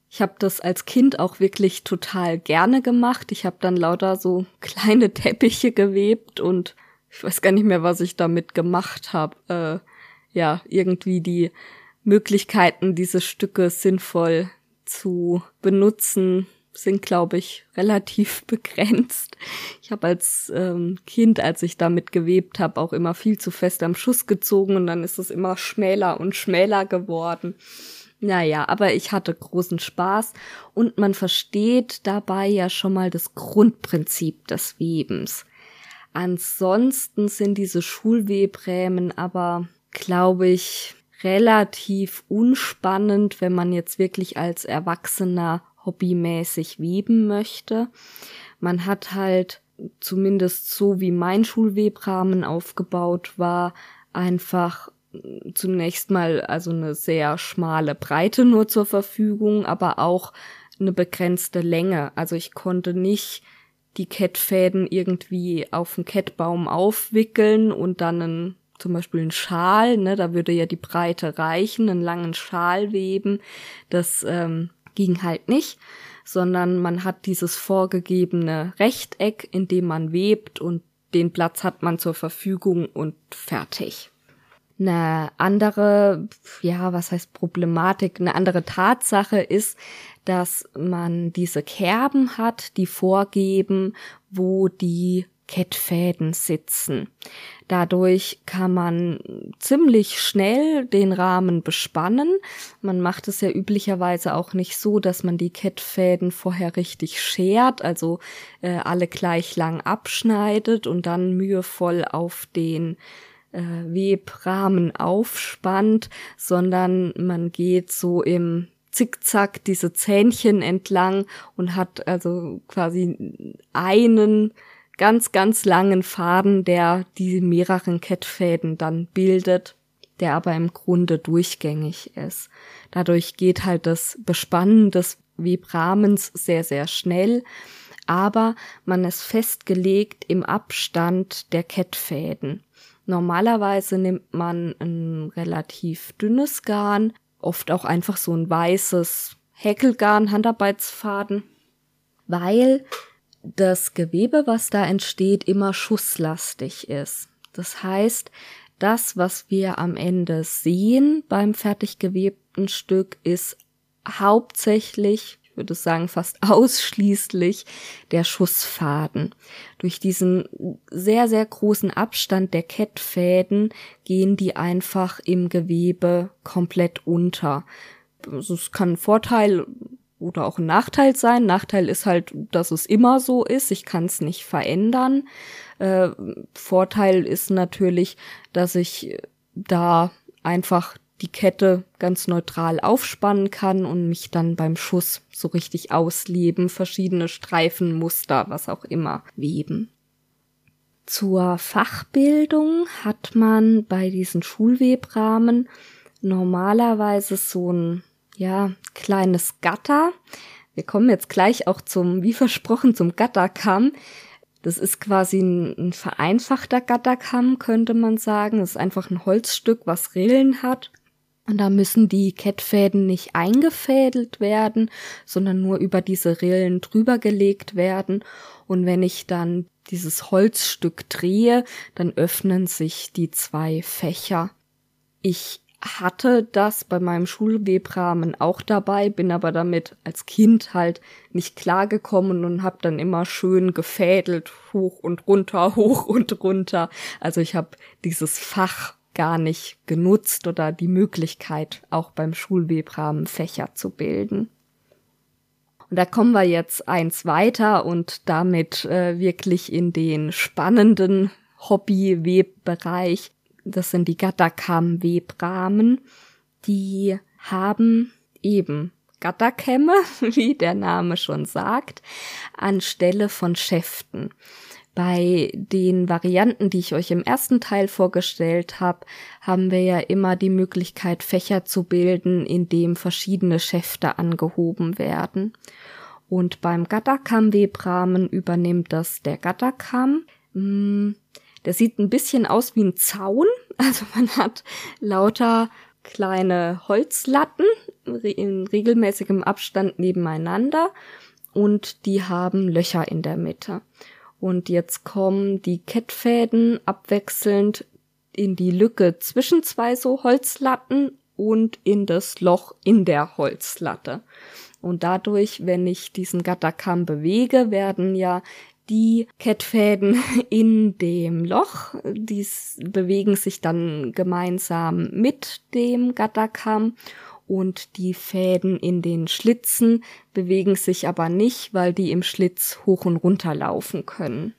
Ich habe das als Kind auch wirklich total gerne gemacht. Ich habe dann lauter so kleine Teppiche gewebt und ich weiß gar nicht mehr, was ich damit gemacht habe. Äh, ja, irgendwie die Möglichkeiten, diese Stücke sinnvoll zu benutzen, sind, glaube ich, relativ begrenzt. Ich habe als ähm, Kind, als ich damit gewebt habe, auch immer viel zu fest am Schuss gezogen und dann ist es immer schmäler und schmäler geworden. Naja, aber ich hatte großen Spaß und man versteht dabei ja schon mal das Grundprinzip des Webens. Ansonsten sind diese Schulwebrämen aber, glaube ich, relativ unspannend, wenn man jetzt wirklich als Erwachsener hobbymäßig weben möchte. Man hat halt zumindest so wie mein Schulwebrahmen aufgebaut war, einfach zunächst mal also eine sehr schmale Breite nur zur Verfügung, aber auch eine begrenzte Länge. Also ich konnte nicht die Kettfäden irgendwie auf den Kettbaum aufwickeln und dann einen, zum Beispiel einen Schal, ne, da würde ja die Breite reichen, einen langen Schal weben. Das ähm, ging halt nicht, sondern man hat dieses vorgegebene Rechteck, in dem man webt und den Platz hat man zur Verfügung und fertig. Eine andere, ja, was heißt Problematik, eine andere Tatsache ist, dass man diese Kerben hat, die vorgeben, wo die Kettfäden sitzen. Dadurch kann man ziemlich schnell den Rahmen bespannen. Man macht es ja üblicherweise auch nicht so, dass man die Kettfäden vorher richtig schert, also äh, alle gleich lang abschneidet und dann mühevoll auf den äh, Webrahmen aufspannt, sondern man geht so im Zickzack diese Zähnchen entlang und hat also quasi einen ganz, ganz langen Faden, der die mehreren Kettfäden dann bildet, der aber im Grunde durchgängig ist. Dadurch geht halt das Bespannen des Webrahmens sehr, sehr schnell, aber man ist festgelegt im Abstand der Kettfäden. Normalerweise nimmt man ein relativ dünnes Garn, oft auch einfach so ein weißes Häkelgarn, Handarbeitsfaden, weil das Gewebe, was da entsteht, immer schusslastig ist. Das heißt, das, was wir am Ende sehen beim fertig gewebten Stück, ist hauptsächlich ich würde sagen fast ausschließlich der Schussfaden. Durch diesen sehr, sehr großen Abstand der Kettfäden gehen die einfach im Gewebe komplett unter. Es kann ein Vorteil oder auch ein Nachteil sein. Nachteil ist halt, dass es immer so ist. Ich kann es nicht verändern. Äh, Vorteil ist natürlich, dass ich da einfach die Kette ganz neutral aufspannen kann und mich dann beim Schuss so richtig ausleben, verschiedene Streifenmuster, was auch immer, weben. Zur Fachbildung hat man bei diesen Schulwebrahmen normalerweise so ein, ja, kleines Gatter. Wir kommen jetzt gleich auch zum, wie versprochen, zum Gatterkamm. Das ist quasi ein, ein vereinfachter Gatterkamm, könnte man sagen. Das ist einfach ein Holzstück, was Rillen hat und da müssen die Kettfäden nicht eingefädelt werden, sondern nur über diese Rillen drüber gelegt werden. Und wenn ich dann dieses Holzstück drehe, dann öffnen sich die zwei Fächer. Ich hatte das bei meinem Schulwebrahmen auch dabei, bin aber damit als Kind halt nicht klargekommen und habe dann immer schön gefädelt, hoch und runter, hoch und runter. Also ich habe dieses Fach gar nicht genutzt oder die Möglichkeit, auch beim Schulwebrahmen Fächer zu bilden. Und da kommen wir jetzt eins weiter und damit äh, wirklich in den spannenden Hobby-Webbereich. Das sind die Gatterkamm-Webrahmen. Die haben eben Gatterkämme, wie der Name schon sagt, anstelle von Schäften. Bei den Varianten, die ich euch im ersten Teil vorgestellt habe, haben wir ja immer die Möglichkeit, Fächer zu bilden, in dem verschiedene Schäfte angehoben werden. Und beim Gatterkamm-Webrahmen übernimmt das der Gatterkamm. Der sieht ein bisschen aus wie ein Zaun. Also man hat lauter kleine Holzlatten in regelmäßigem Abstand nebeneinander und die haben Löcher in der Mitte. Und jetzt kommen die Kettfäden abwechselnd in die Lücke zwischen zwei so Holzlatten und in das Loch in der Holzlatte. Und dadurch, wenn ich diesen Gatterkamm bewege, werden ja die Kettfäden in dem Loch, die bewegen sich dann gemeinsam mit dem Gatterkamm und die Fäden in den Schlitzen bewegen sich aber nicht, weil die im Schlitz hoch und runter laufen können.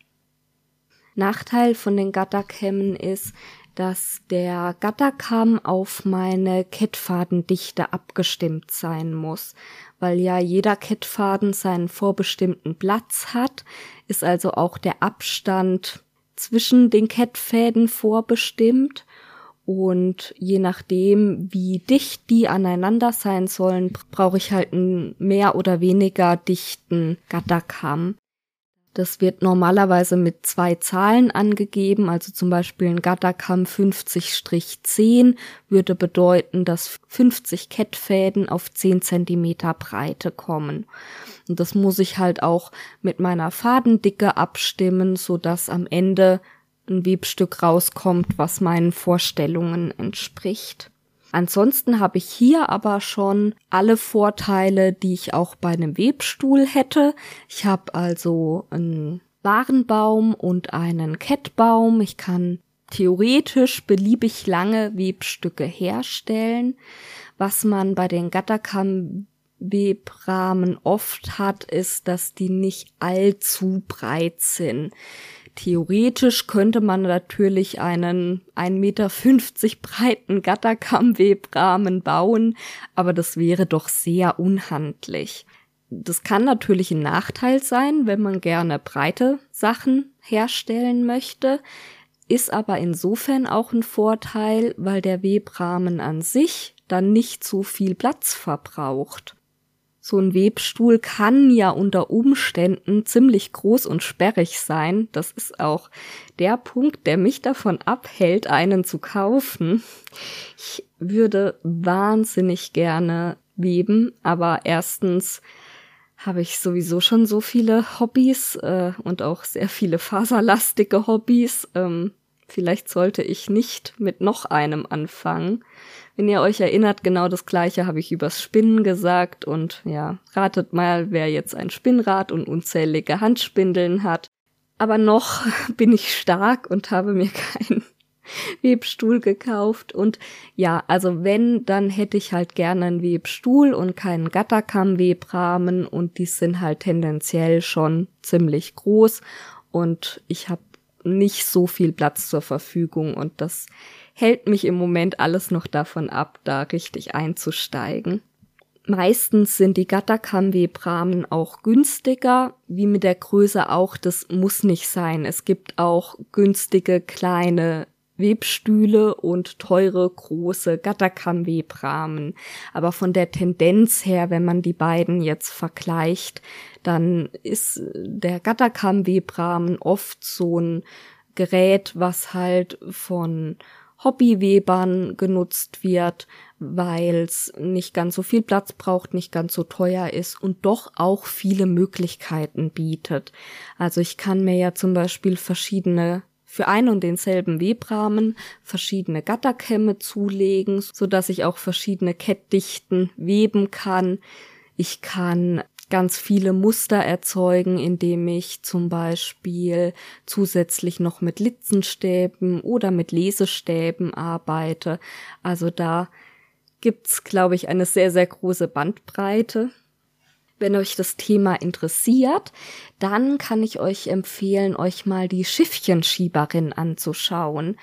Nachteil von den Gatterkämmen ist, dass der Gatterkamm auf meine Kettfadendichte abgestimmt sein muss, weil ja jeder Kettfaden seinen vorbestimmten Platz hat, ist also auch der Abstand zwischen den Kettfäden vorbestimmt und je nachdem, wie dicht die aneinander sein sollen, brauche ich halt einen mehr oder weniger dichten Gatterkamm. Das wird normalerweise mit zwei Zahlen angegeben, also zum Beispiel ein Gatterkamm 50-10 würde bedeuten, dass 50 Kettfäden auf 10 Zentimeter Breite kommen. Und das muss ich halt auch mit meiner Fadendicke abstimmen, so dass am Ende ein Webstück rauskommt, was meinen Vorstellungen entspricht. Ansonsten habe ich hier aber schon alle Vorteile, die ich auch bei einem Webstuhl hätte. Ich habe also einen Warenbaum und einen Kettbaum. Ich kann theoretisch beliebig lange Webstücke herstellen. Was man bei den Gatterkamm Webrahmen oft hat, ist, dass die nicht allzu breit sind. Theoretisch könnte man natürlich einen 1,50 Meter breiten Gatterkammwebrahmen bauen, aber das wäre doch sehr unhandlich. Das kann natürlich ein Nachteil sein, wenn man gerne breite Sachen herstellen möchte, ist aber insofern auch ein Vorteil, weil der Webrahmen an sich dann nicht so viel Platz verbraucht so ein Webstuhl kann ja unter Umständen ziemlich groß und sperrig sein. Das ist auch der Punkt, der mich davon abhält, einen zu kaufen. Ich würde wahnsinnig gerne weben, aber erstens habe ich sowieso schon so viele Hobbys äh, und auch sehr viele faserlastige Hobbys. Ähm, vielleicht sollte ich nicht mit noch einem anfangen. Wenn ihr euch erinnert, genau das gleiche habe ich übers Spinnen gesagt und ja, ratet mal, wer jetzt ein Spinnrad und unzählige Handspindeln hat. Aber noch bin ich stark und habe mir keinen Webstuhl gekauft und ja, also wenn, dann hätte ich halt gerne einen Webstuhl und keinen Gatterkamm-Webrahmen und die sind halt tendenziell schon ziemlich groß und ich habe nicht so viel Platz zur Verfügung und das hält mich im Moment alles noch davon ab, da richtig einzusteigen. Meistens sind die Gatterkamm-Webrahmen auch günstiger, wie mit der Größe auch, das muss nicht sein. Es gibt auch günstige kleine Webstühle und teure große Gatterkamm-Webrahmen. Aber von der Tendenz her, wenn man die beiden jetzt vergleicht, dann ist der Gatterkamm-Webrahmen oft so ein Gerät, was halt von Hobbywebern genutzt wird, weil es nicht ganz so viel Platz braucht, nicht ganz so teuer ist und doch auch viele Möglichkeiten bietet. Also ich kann mir ja zum Beispiel verschiedene für ein und denselben Webrahmen verschiedene Gatterkämme zulegen, so dass ich auch verschiedene Kettdichten weben kann. Ich kann ganz viele Muster erzeugen, indem ich zum Beispiel zusätzlich noch mit Litzenstäben oder mit Lesestäben arbeite. Also da gibt's, glaube ich, eine sehr, sehr große Bandbreite. Wenn euch das Thema interessiert, dann kann ich euch empfehlen, euch mal die Schiffchenschieberin anzuschauen.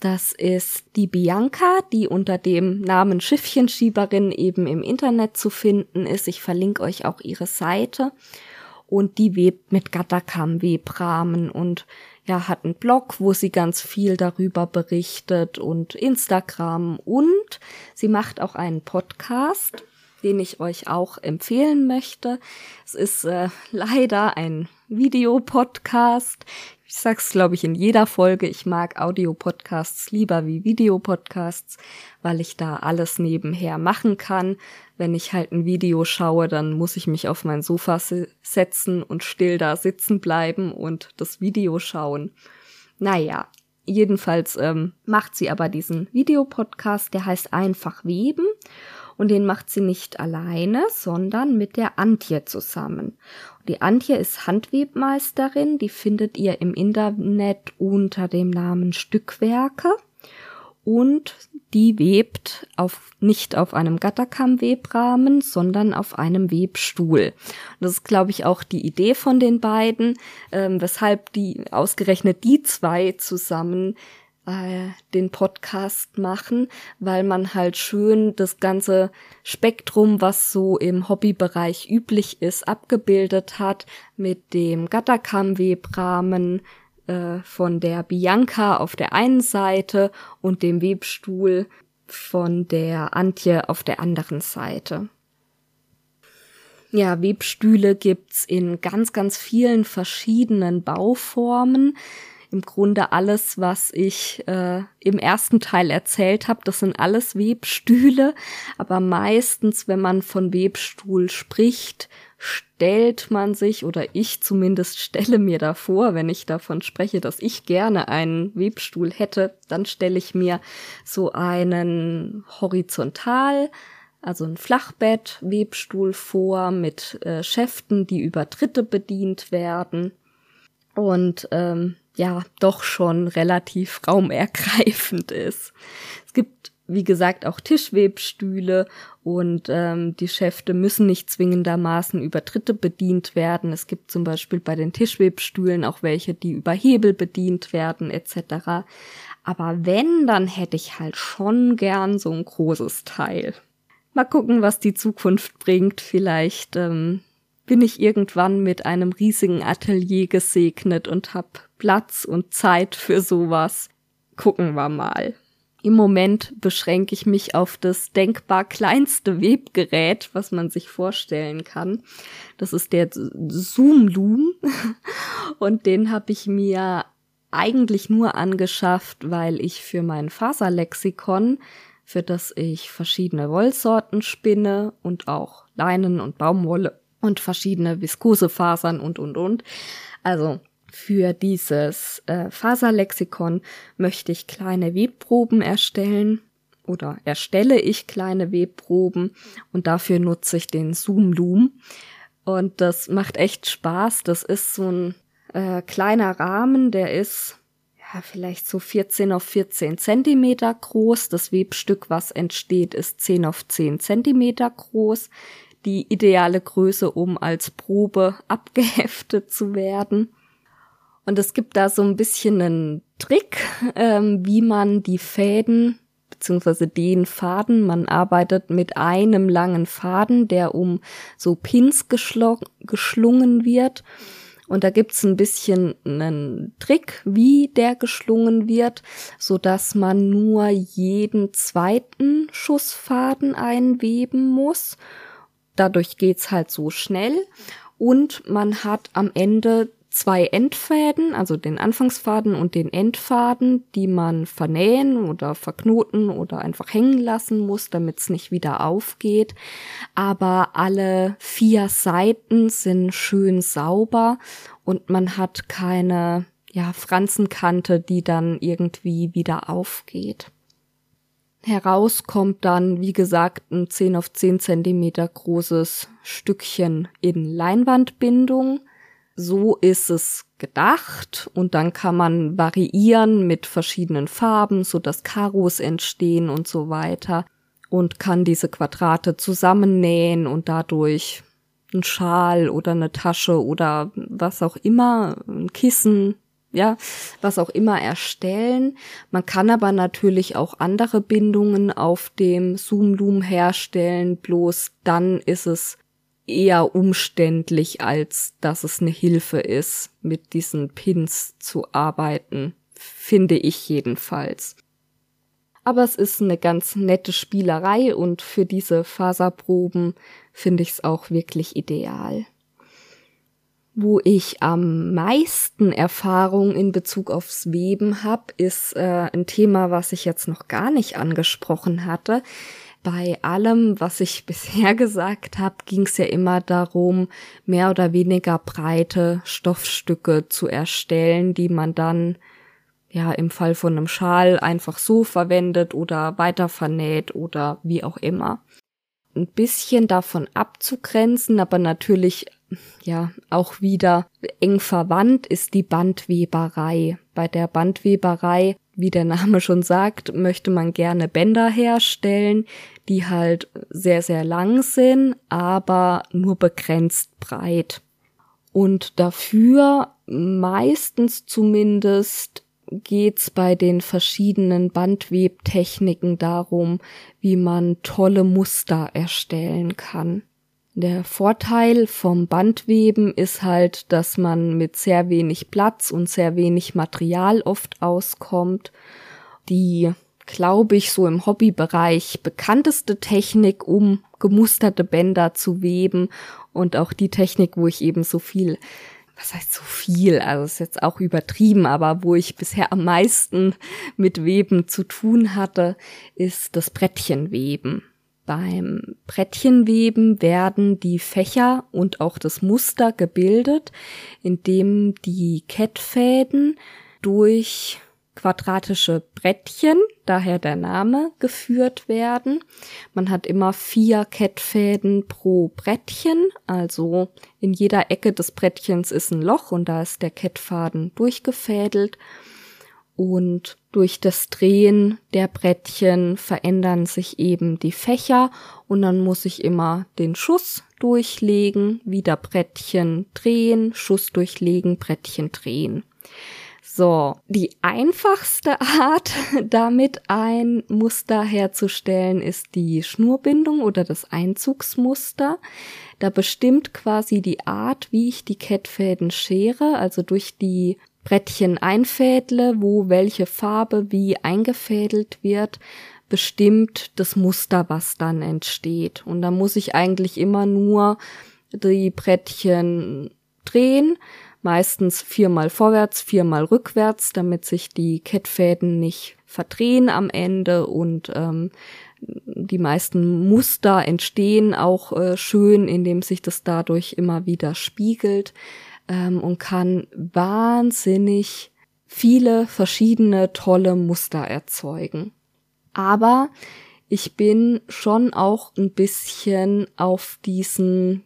Das ist die Bianca, die unter dem Namen Schiffchenschieberin eben im Internet zu finden ist. Ich verlinke euch auch ihre Seite. Und die webt mit Gatterkamm-Webrahmen und ja, hat einen Blog, wo sie ganz viel darüber berichtet und Instagram und sie macht auch einen Podcast, den ich euch auch empfehlen möchte. Es ist äh, leider ein Videopodcast. Ich sag's, glaube ich, in jeder Folge. Ich mag Audio-Podcasts lieber wie Videopodcasts, weil ich da alles nebenher machen kann. Wenn ich halt ein Video schaue, dann muss ich mich auf mein Sofa setzen und still da sitzen bleiben und das Video schauen. Naja, jedenfalls ähm, macht sie aber diesen Videopodcast, der heißt Einfach Weben und den macht sie nicht alleine, sondern mit der Antje zusammen. Die Antje ist Handwebmeisterin, die findet ihr im Internet unter dem Namen Stückwerke. und die webt auf, nicht auf einem Gatterkamm-Webrahmen, sondern auf einem Webstuhl. Das ist, glaube ich, auch die Idee von den beiden, ähm, weshalb die ausgerechnet die zwei zusammen äh, den Podcast machen, weil man halt schön das ganze Spektrum, was so im Hobbybereich üblich ist, abgebildet hat mit dem Gatterkamm-Webrahmen, äh, von der Bianca auf der einen Seite und dem Webstuhl von der Antje auf der anderen Seite. Ja, Webstühle gibt's in ganz, ganz vielen verschiedenen Bauformen. Im Grunde alles, was ich äh, im ersten Teil erzählt habe, das sind alles Webstühle. Aber meistens, wenn man von Webstuhl spricht, stellt man sich oder ich zumindest stelle mir davor, wenn ich davon spreche, dass ich gerne einen Webstuhl hätte, dann stelle ich mir so einen horizontal, also ein Flachbett-Webstuhl vor mit äh, Schäften, die über Dritte bedient werden und ähm, ja doch schon relativ raumergreifend ist. Es gibt wie gesagt auch Tischwebstühle und ähm, die Schäfte müssen nicht zwingendermaßen über Dritte bedient werden. Es gibt zum Beispiel bei den Tischwebstühlen auch welche, die über Hebel bedient werden etc. Aber wenn, dann hätte ich halt schon gern so ein großes Teil. Mal gucken, was die Zukunft bringt. Vielleicht ähm, bin ich irgendwann mit einem riesigen Atelier gesegnet und hab Platz und Zeit für sowas. Gucken wir mal. Im Moment beschränke ich mich auf das denkbar kleinste Webgerät, was man sich vorstellen kann. Das ist der Zoom Loom und den habe ich mir eigentlich nur angeschafft, weil ich für mein Faserlexikon, für das ich verschiedene Wollsorten spinne und auch Leinen und Baumwolle und verschiedene Viskosefasern und und und. Also für dieses äh, Faserlexikon möchte ich kleine Webproben erstellen oder erstelle ich kleine Webproben und dafür nutze ich den Zoom Loom. Und das macht echt Spaß. Das ist so ein äh, kleiner Rahmen, der ist ja vielleicht so 14 auf 14 Zentimeter groß. Das Webstück, was entsteht, ist 10 auf 10 Zentimeter groß. Die ideale Größe, um als Probe abgeheftet zu werden. Und es gibt da so ein bisschen einen Trick, ähm, wie man die Fäden beziehungsweise den Faden, man arbeitet mit einem langen Faden, der um so Pins geschlungen wird. Und da gibt's ein bisschen einen Trick, wie der geschlungen wird, so dass man nur jeden zweiten Schussfaden einweben muss. Dadurch geht's halt so schnell. Und man hat am Ende zwei Endfäden, also den Anfangsfaden und den Endfaden, die man vernähen oder verknoten oder einfach hängen lassen muss, damit es nicht wieder aufgeht. Aber alle vier Seiten sind schön sauber und man hat keine ja, Franzenkante, die dann irgendwie wieder aufgeht. Heraus kommt dann, wie gesagt, ein 10 auf 10 Zentimeter großes Stückchen in Leinwandbindung so ist es gedacht. Und dann kann man variieren mit verschiedenen Farben, so dass Karos entstehen und so weiter. Und kann diese Quadrate zusammennähen und dadurch ein Schal oder eine Tasche oder was auch immer, ein Kissen, ja, was auch immer erstellen. Man kann aber natürlich auch andere Bindungen auf dem Zoom Loom herstellen, bloß dann ist es eher umständlich, als dass es eine Hilfe ist, mit diesen Pins zu arbeiten, finde ich jedenfalls. Aber es ist eine ganz nette Spielerei und für diese Faserproben finde ich es auch wirklich ideal. Wo ich am meisten Erfahrung in Bezug aufs Weben habe, ist äh, ein Thema, was ich jetzt noch gar nicht angesprochen hatte bei allem, was ich bisher gesagt habe, ging es ja immer darum, mehr oder weniger breite Stoffstücke zu erstellen, die man dann ja im Fall von einem Schal einfach so verwendet oder weiter vernäht oder wie auch immer. Ein bisschen davon abzugrenzen, aber natürlich ja auch wieder eng verwandt ist die Bandweberei. Bei der Bandweberei wie der Name schon sagt, möchte man gerne Bänder herstellen, die halt sehr, sehr lang sind, aber nur begrenzt breit. Und dafür meistens zumindest geht's bei den verschiedenen Bandwebtechniken darum, wie man tolle Muster erstellen kann. Der Vorteil vom Bandweben ist halt, dass man mit sehr wenig Platz und sehr wenig Material oft auskommt. Die, glaube ich, so im Hobbybereich bekannteste Technik, um gemusterte Bänder zu weben und auch die Technik, wo ich eben so viel was heißt so viel, also ist jetzt auch übertrieben, aber wo ich bisher am meisten mit Weben zu tun hatte, ist das Brettchenweben. Beim Brettchenweben werden die Fächer und auch das Muster gebildet, indem die Kettfäden durch quadratische Brettchen, daher der Name, geführt werden. Man hat immer vier Kettfäden pro Brettchen, also in jeder Ecke des Brettchens ist ein Loch und da ist der Kettfaden durchgefädelt. Und durch das Drehen der Brettchen verändern sich eben die Fächer und dann muss ich immer den Schuss durchlegen, wieder Brettchen drehen, Schuss durchlegen, Brettchen drehen. So, die einfachste Art, damit ein Muster herzustellen, ist die Schnurbindung oder das Einzugsmuster. Da bestimmt quasi die Art, wie ich die Kettfäden schere, also durch die Brettchen einfädle, wo welche Farbe wie eingefädelt wird, bestimmt das Muster, was dann entsteht. Und da muss ich eigentlich immer nur die Brettchen drehen, meistens viermal vorwärts, viermal rückwärts, damit sich die Kettfäden nicht verdrehen am Ende und ähm, die meisten Muster entstehen auch äh, schön, indem sich das dadurch immer wieder spiegelt ähm, und kann wahnsinnig viele verschiedene tolle Muster erzeugen. Aber ich bin schon auch ein bisschen auf diesen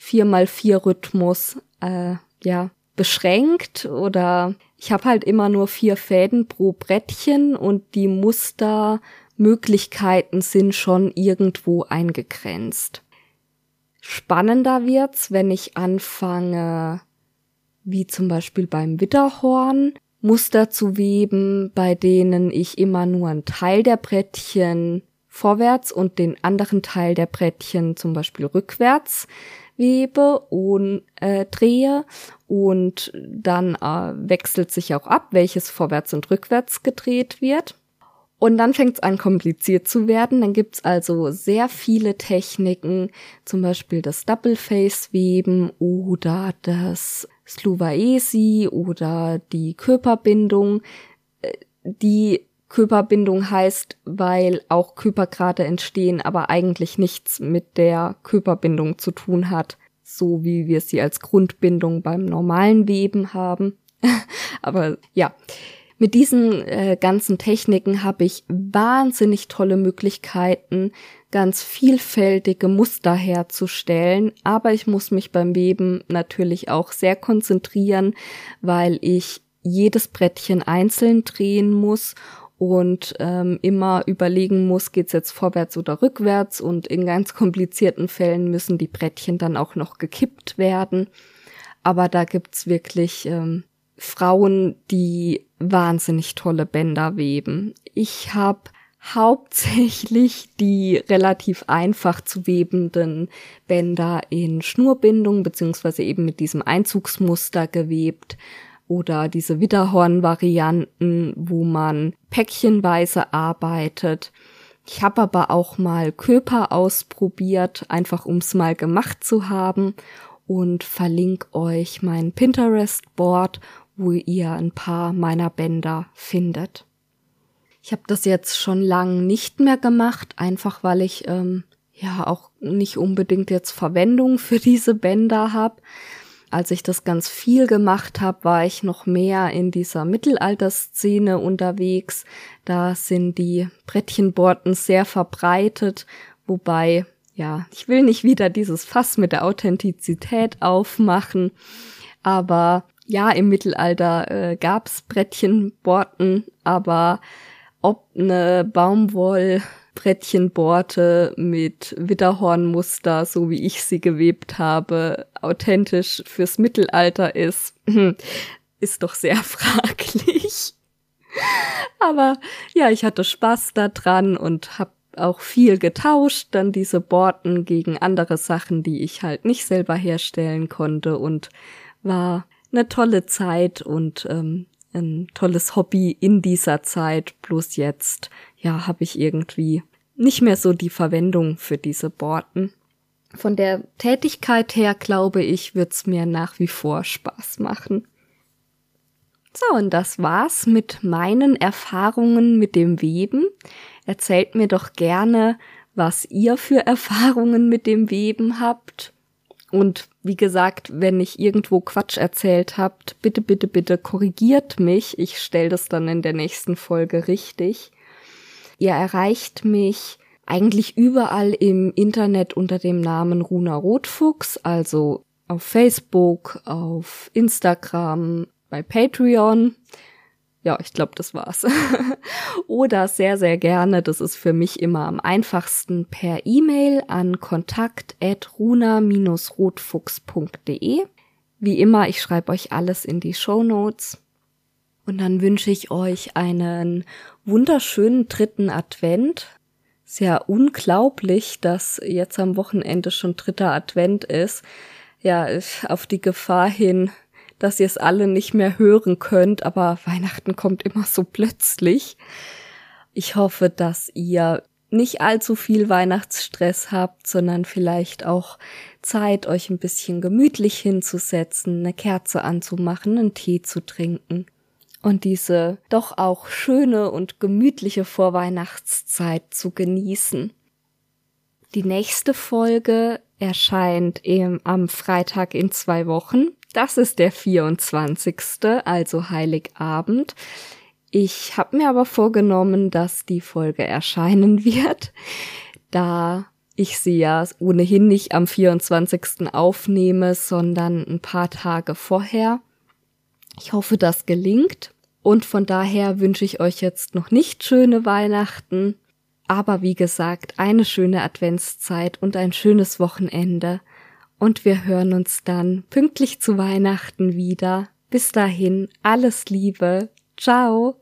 4x4 Rhythmus äh, ja, beschränkt oder ich habe halt immer nur vier Fäden pro Brettchen und die Mustermöglichkeiten sind schon irgendwo eingegrenzt. Spannender wird's, wenn ich anfange, wie zum Beispiel beim Witterhorn, Muster zu weben, bei denen ich immer nur einen Teil der Brettchen vorwärts und den anderen Teil der Brettchen zum Beispiel rückwärts webe und äh, drehe und dann äh, wechselt sich auch ab, welches vorwärts und rückwärts gedreht wird. Und dann fängt es an, kompliziert zu werden. Dann gibt's also sehr viele Techniken, zum Beispiel das Double-Face-Weben oder das Sluvaesi oder die Körperbindung, äh, die Körperbindung heißt, weil auch Körpergrade entstehen, aber eigentlich nichts mit der Körperbindung zu tun hat, so wie wir sie als Grundbindung beim normalen Weben haben. aber ja, mit diesen äh, ganzen Techniken habe ich wahnsinnig tolle Möglichkeiten, ganz vielfältige Muster herzustellen, aber ich muss mich beim Weben natürlich auch sehr konzentrieren, weil ich jedes Brettchen einzeln drehen muss und ähm, immer überlegen muss, geht's jetzt vorwärts oder rückwärts und in ganz komplizierten Fällen müssen die Brettchen dann auch noch gekippt werden. Aber da gibt's wirklich ähm, Frauen, die wahnsinnig tolle Bänder weben. Ich habe hauptsächlich die relativ einfach zu webenden Bänder in Schnurbindung beziehungsweise eben mit diesem Einzugsmuster gewebt oder diese Widerhorn-Varianten, wo man päckchenweise arbeitet. Ich habe aber auch mal Köper ausprobiert, einfach ums mal gemacht zu haben und verlinke euch mein Pinterest-Board, wo ihr ein paar meiner Bänder findet. Ich habe das jetzt schon lang nicht mehr gemacht, einfach weil ich ähm, ja auch nicht unbedingt jetzt Verwendung für diese Bänder habe. Als ich das ganz viel gemacht habe, war ich noch mehr in dieser Mittelalterszene unterwegs. Da sind die Brettchenborten sehr verbreitet, wobei, ja, ich will nicht wieder dieses Fass mit der Authentizität aufmachen, aber ja, im Mittelalter äh, gab's Brettchenborten, aber ob ne Baumwollbrettchenborte mit Widderhornmuster, so wie ich sie gewebt habe, authentisch fürs Mittelalter ist, ist doch sehr fraglich. Aber ja, ich hatte Spaß daran und hab auch viel getauscht, dann diese Borten gegen andere Sachen, die ich halt nicht selber herstellen konnte und war eine tolle Zeit und ähm, ein tolles Hobby in dieser Zeit. Bloß jetzt, ja, habe ich irgendwie nicht mehr so die Verwendung für diese Borten. Von der Tätigkeit her, glaube ich, wird's mir nach wie vor Spaß machen. So, und das war's mit meinen Erfahrungen mit dem Weben. Erzählt mir doch gerne, was ihr für Erfahrungen mit dem Weben habt. Und wie gesagt, wenn ich irgendwo Quatsch erzählt habt, bitte, bitte, bitte korrigiert mich. Ich stelle das dann in der nächsten Folge richtig. Ihr erreicht mich eigentlich überall im Internet unter dem Namen Runa Rotfuchs, also auf Facebook, auf Instagram, bei Patreon. Ja, ich glaube, das war's. Oder sehr, sehr gerne, das ist für mich immer am einfachsten, per E-Mail an kontakt.runa-rotfuchs.de. Wie immer, ich schreibe euch alles in die Show Notes. Und dann wünsche ich euch einen wunderschönen dritten Advent. Sehr unglaublich, dass jetzt am Wochenende schon dritter Advent ist. Ja, auf die Gefahr hin, dass ihr es alle nicht mehr hören könnt, aber Weihnachten kommt immer so plötzlich. Ich hoffe, dass ihr nicht allzu viel Weihnachtsstress habt, sondern vielleicht auch Zeit, euch ein bisschen gemütlich hinzusetzen, eine Kerze anzumachen, einen Tee zu trinken und diese doch auch schöne und gemütliche Vorweihnachtszeit zu genießen. Die nächste Folge erscheint eben am Freitag in zwei Wochen. Das ist der 24., also Heiligabend. Ich habe mir aber vorgenommen, dass die Folge erscheinen wird, da ich sie ja ohnehin nicht am 24. aufnehme, sondern ein paar Tage vorher. Ich hoffe, das gelingt. Und von daher wünsche ich euch jetzt noch nicht schöne Weihnachten, aber wie gesagt, eine schöne Adventszeit und ein schönes Wochenende und wir hören uns dann pünktlich zu Weihnachten wieder. Bis dahin, alles Liebe. Ciao.